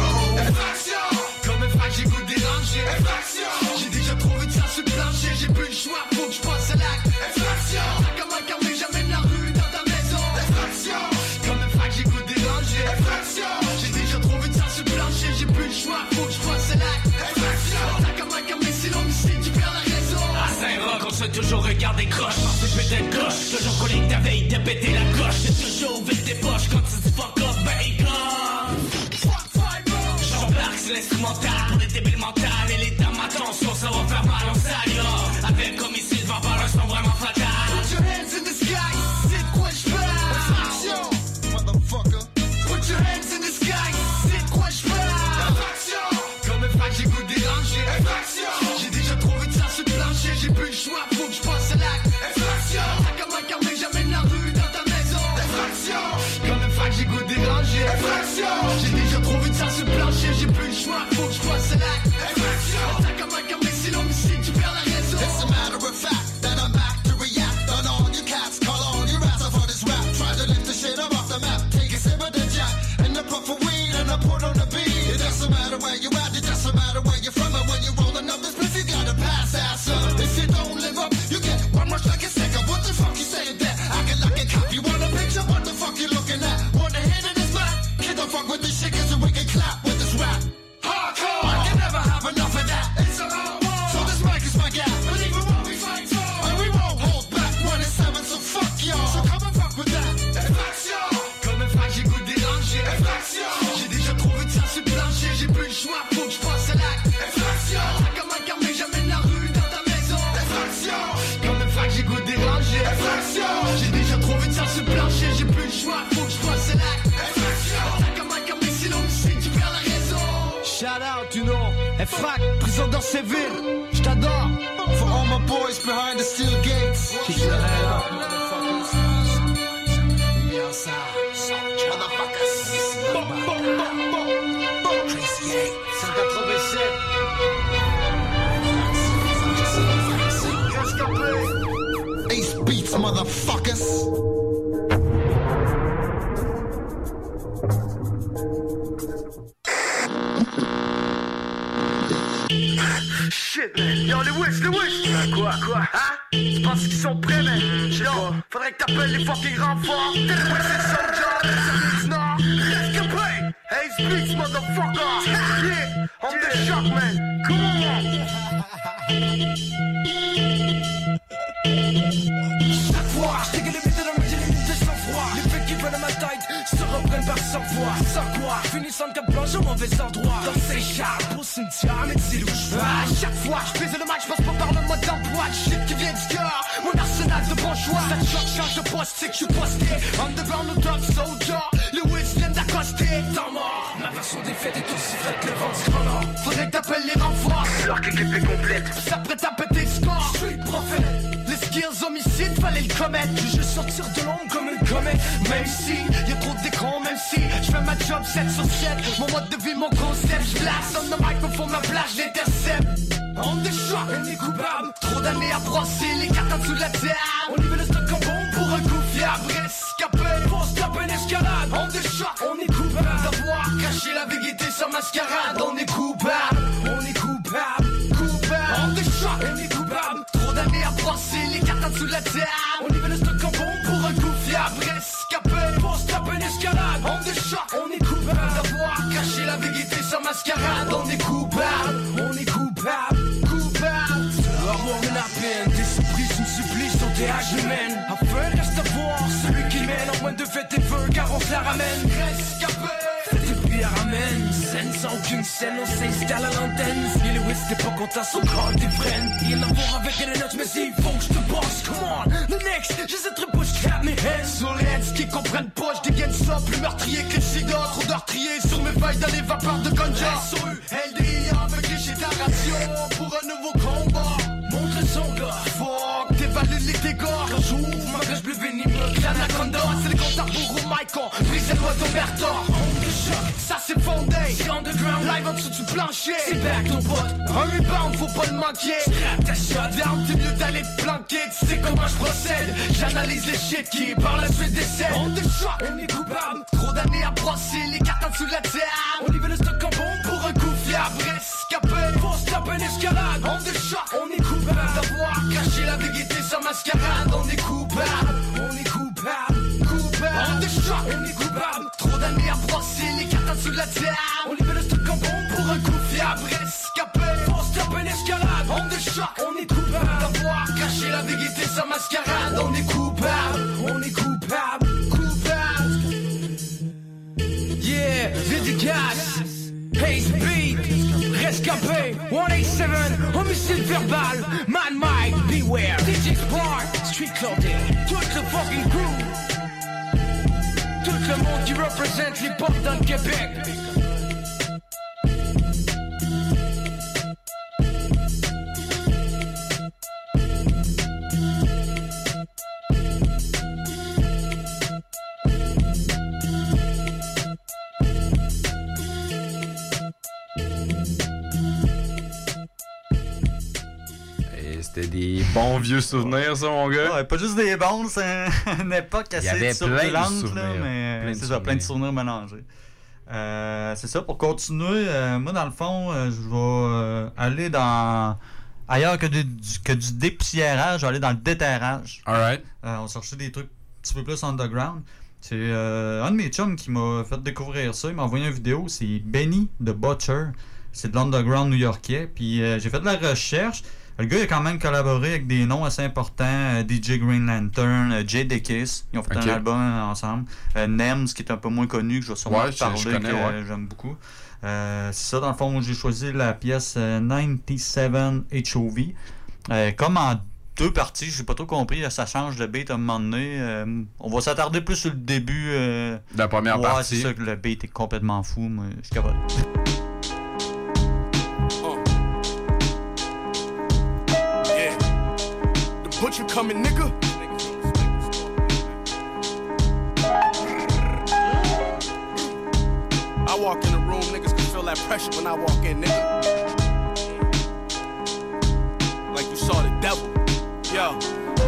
toujours regarder croche. Penser peut-être gauche Toujours collé que ta veille t'as pété la coche. T'es toujours ouvert tes poches. Quand tu dis fuck up bacon ben, J'embarque c'est l'instrumental pour les débiles mentales Et les dames attention ça va faire mal. Live en dessous du plancher. C'est back ton pote, un rebound, faut pas le manquer. Scrap ta shot, t'es mieux d'aller te planquer. Tu sais comment je procède, j'analyse les shit qui par la suite décèdent. On shot, on est coupable, trop d'années à brosser les cartes en dessous de la table. On livre le stock en bombe pour un coup fiable, escapé, pour se taper une escalade. On the shot, on est coupable d'avoir caché la vérité sans mascarade. On est coupable, on est coupable, coupable. On shot, on est coupable, trop d'années à brosser les cartes en dessous de la table. On livre le pour un coup fiable, escapé, pour se taper une escalade. On the shot, on est coupable d'avoir caché la vérité sans mascarade. On est coupable, on est coupable, coupable. Yeah, dédicace. Haze Beat, Rescapé, 187, homicide verbal, Man Mike, Beware, DJ Spark, Street Clothing, tout le fucking crew, tout le monde qui représente les dans le Québec. Des bons vieux souvenirs, ça, mon gars. Ouais, pas juste des bons, c'est (laughs) une époque assez turbulente, là, souvenirs. mais de c'est ça, plein de souvenirs mélangés. Euh, c'est ça, pour continuer, euh, moi dans le fond, euh, je vais euh, aller dans ailleurs que du, du- que du dépoussiérage, je vais aller dans le déterrage. Alright. on va chercher des trucs un petit peu plus underground. C'est euh, un de mes chums qui m'a fait découvrir ça. Il m'a envoyé une vidéo. C'est Benny de Butcher. C'est de l'underground new-yorkais. Puis euh, j'ai fait de la recherche. Le gars il a quand même collaboré avec des noms assez importants. euh, DJ Green Lantern, euh, Jay Dickies. Ils ont fait Ok. un album ensemble. Euh, Nems, qui est un peu moins connu, que je vais sûrement Ouais, je- parler, je connais, que ouais. j'aime beaucoup. Euh, c'est ça, dans le fond, j'ai choisi la pièce euh, 97 HOV. Euh, comme en deux parties, j'ai pas trop compris, ça change de beat à un moment donné. Euh, on va s'attarder plus sur le début. De la première ouais, partie. c'est ça que le beat est complètement fou, mais je suis capable. The butcher coming, nigga. I walk in the room, niggas can feel that pressure when I walk in, nigga. Like you saw the devil. Yo,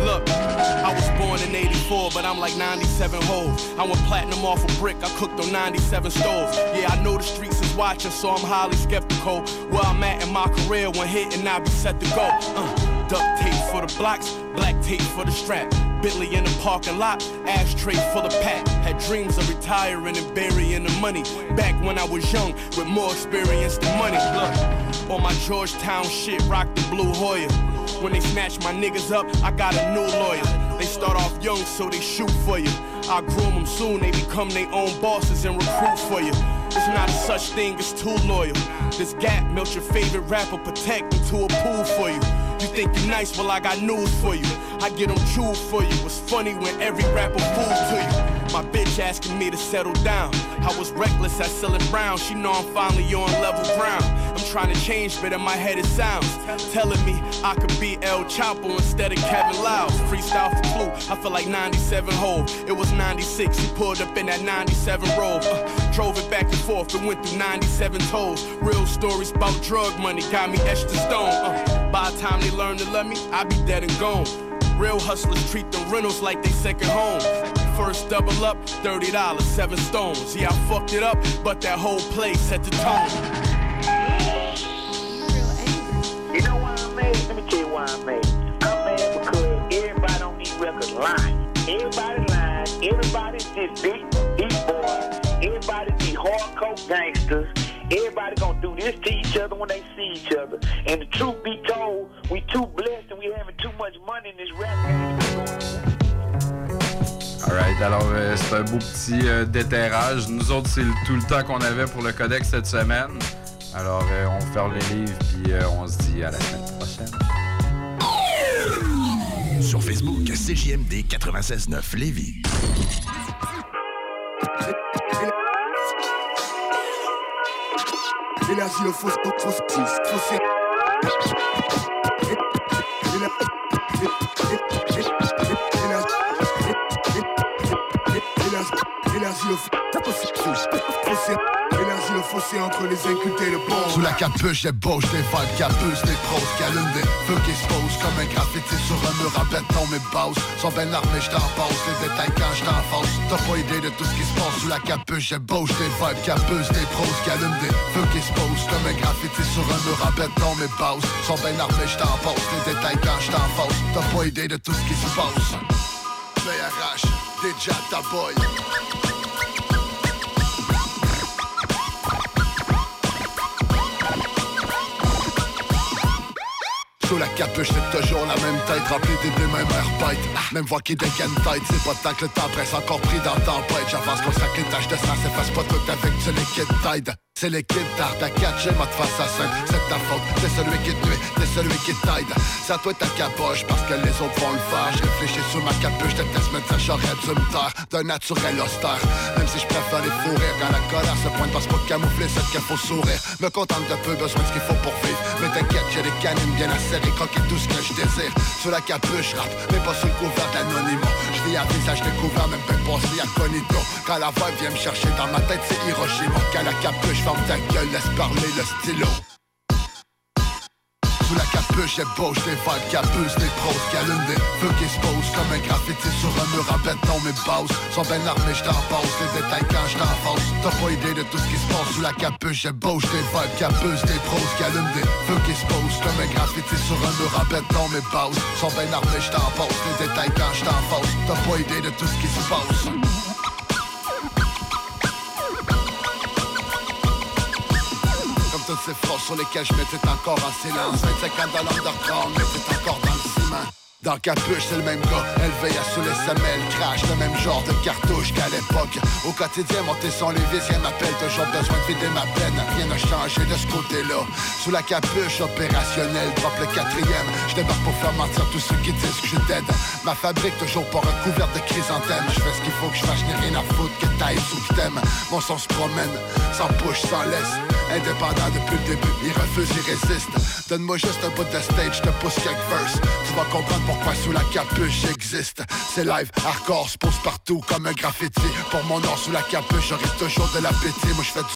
look, I was born in 84. but I'm like 97 hoes. I went platinum off a brick, I cooked on 97 stoves. Yeah, I know the streets is watching, so I'm highly skeptical. Where I'm at in my career, when hitting, I be set to go. Uh, duct tape for the blocks, black tape for the strap. Bentley in the parking lot, ashtray full of pack. Had dreams of retiring and burying the money. Back when I was young, with more experience than money. Look, on my Georgetown shit, rock the blue Hoya. When they snatch my niggas up, I got a new lawyer. They start off young, so they shoot for you. I groom them soon, they become their own bosses and recruit for you. It's not such thing as too loyal. This gap melts your favorite rapper, protect into a pool for you. You think you're nice, well I got news for you. I get them chewed for you. It's funny when every rapper fool to you. My bitch asking me to settle down. I was reckless at selling brown. She know I'm finally on level ground. I'm trying to change, but in my head it sounds telling me I could be El Chapo instead of Kevin Lyles. Freestyle for. I feel like 97 hole. It was 96. He pulled up in that 97 roll. Uh, drove it back and forth and went through 97 toes. Real stories about drug money got me etched in stone. Uh, by the time they learn to love me, I be dead and gone. Real hustlers treat them rentals like they second home. First double up, $30, seven stones. Yeah, I fucked it up, but that whole place set the tone. You know why I'm mad? Let me tell you why I'm mad. I'm mad because everybody on these records lying. Everybody lying. Everybody just big, these boys. Everybody these hardcore gangsters. Everybody gonna do this to each other when they see each other. And the truth be told, we too blessed and we having too much money in this rap game. Alright, alors euh, c'est un beau petit euh, déterrage. Nous autres, c'est tout le temps qu'on avait pour le codex cette semaine. Alors, euh, on ferme les livres, puis euh, on se dit à la semaine prochaine. Sur Facebook, CJMD 96.9 Lévis. Élargis le faux, faux, faux, faux, faux, Élargis le élargis le fossé entre les incultes et le bon. Sous la capuche, j'ai des vagues capuces, des grosses qui allument des feux qui se comme un graffiti sur un mur en béton. Mes bases sont ben armées, j't'en passe les détails quand j't'en face. T'as pas idée de tout ce qui se passe sous la capuche, j'ai des vagues capuces, des pros allument des feux qui se comme un graffiti sur un mur en béton. Mes bases sont ben armées, j't'en passe les détails quand face. T'as pas idée de tout ce qui se passe. BRH, déjà ta boy. Sous la capuche, c'est toujours la même tête Remplie des mêmes air bête Même voix qui dégaine tête C'est pas tant que le temps presse encore pris dans la tempête. J'avance qu'on sac les taches de sang S'efface pas tout avec du liquide tide c'est l'équipe d'art à catcher, mode face à scène C'est ta faute, c'est celui qui te nuit, c'est celui qui t'aide. C'est à toi ta capoche parce que les autres vont le faire. Je réfléchis sur ma capuche, de test mais ça j'aurais dû me taire D'un naturel austère. Même si je préfère les fous rires Quand la colère se pointe parce pas camoufler c'est qu'il faut sourire. Me contente de peu, besoin de ce qu'il faut pour vivre. Mais t'inquiète, j'ai des canines bien acérées Croquer tout ce que je désire. Sur la capuche, rap, mais pas sur le couvert d'anonymat. Je vis à visage découvert, même pas passé incognito Quand la vibe vient me chercher dans ma tête c'est Hiroshima. Quand la capuche ferme ta laisse parler le stylo sous la capuche, bouge des vibes capuces, des pros qui allument des feux qui se posent comme un graffiti sur un mur en béton. Mes bases sont ben armées, j't'en passe les détails quand face. T'as pas idée de tout ce qui se passe sous la capuche, bouge des vibes capuces, des pros qui allument des feux qui se posent comme un graffiti sur un mur en béton. Mes bases sont ben armées, j't'en passe les détails quand face. T'as pas idée de tout ce qui se passe. Toutes ces sur lesquelles je m'étais encore en silence 25 ans dans l'underground, mais t'es encore dans le ciment dans le capuche, c'est le même gars, élevé à sous les semelles, crash, le même genre de cartouche qu'à l'époque. Au quotidien, monter son lévis, rien m'appelle, toujours besoin de vider ma peine, rien n'a changé de ce côté-là. Sous la capuche opérationnelle, drop le quatrième, je débarque pour faire mentir tous ceux qui disent que je dead. Ma fabrique toujours pas recouverte de chrysanthème, je fais ce qu'il faut que je fasse, n'ai rien à foutre que taille sous que t'aimes. Mon son se promène, sans push, sans laisse. Indépendant depuis le début, il refuse, il résiste. Donne-moi juste un bout de stage, je te pousse quelques verses. Tu vas comprendre pourquoi sous la capuche j'existe. C'est live, hardcore, se pose partout comme un graffiti. Pour mon nom sous la capuche, j'aurai toujours de l'appétit. Moi je fais du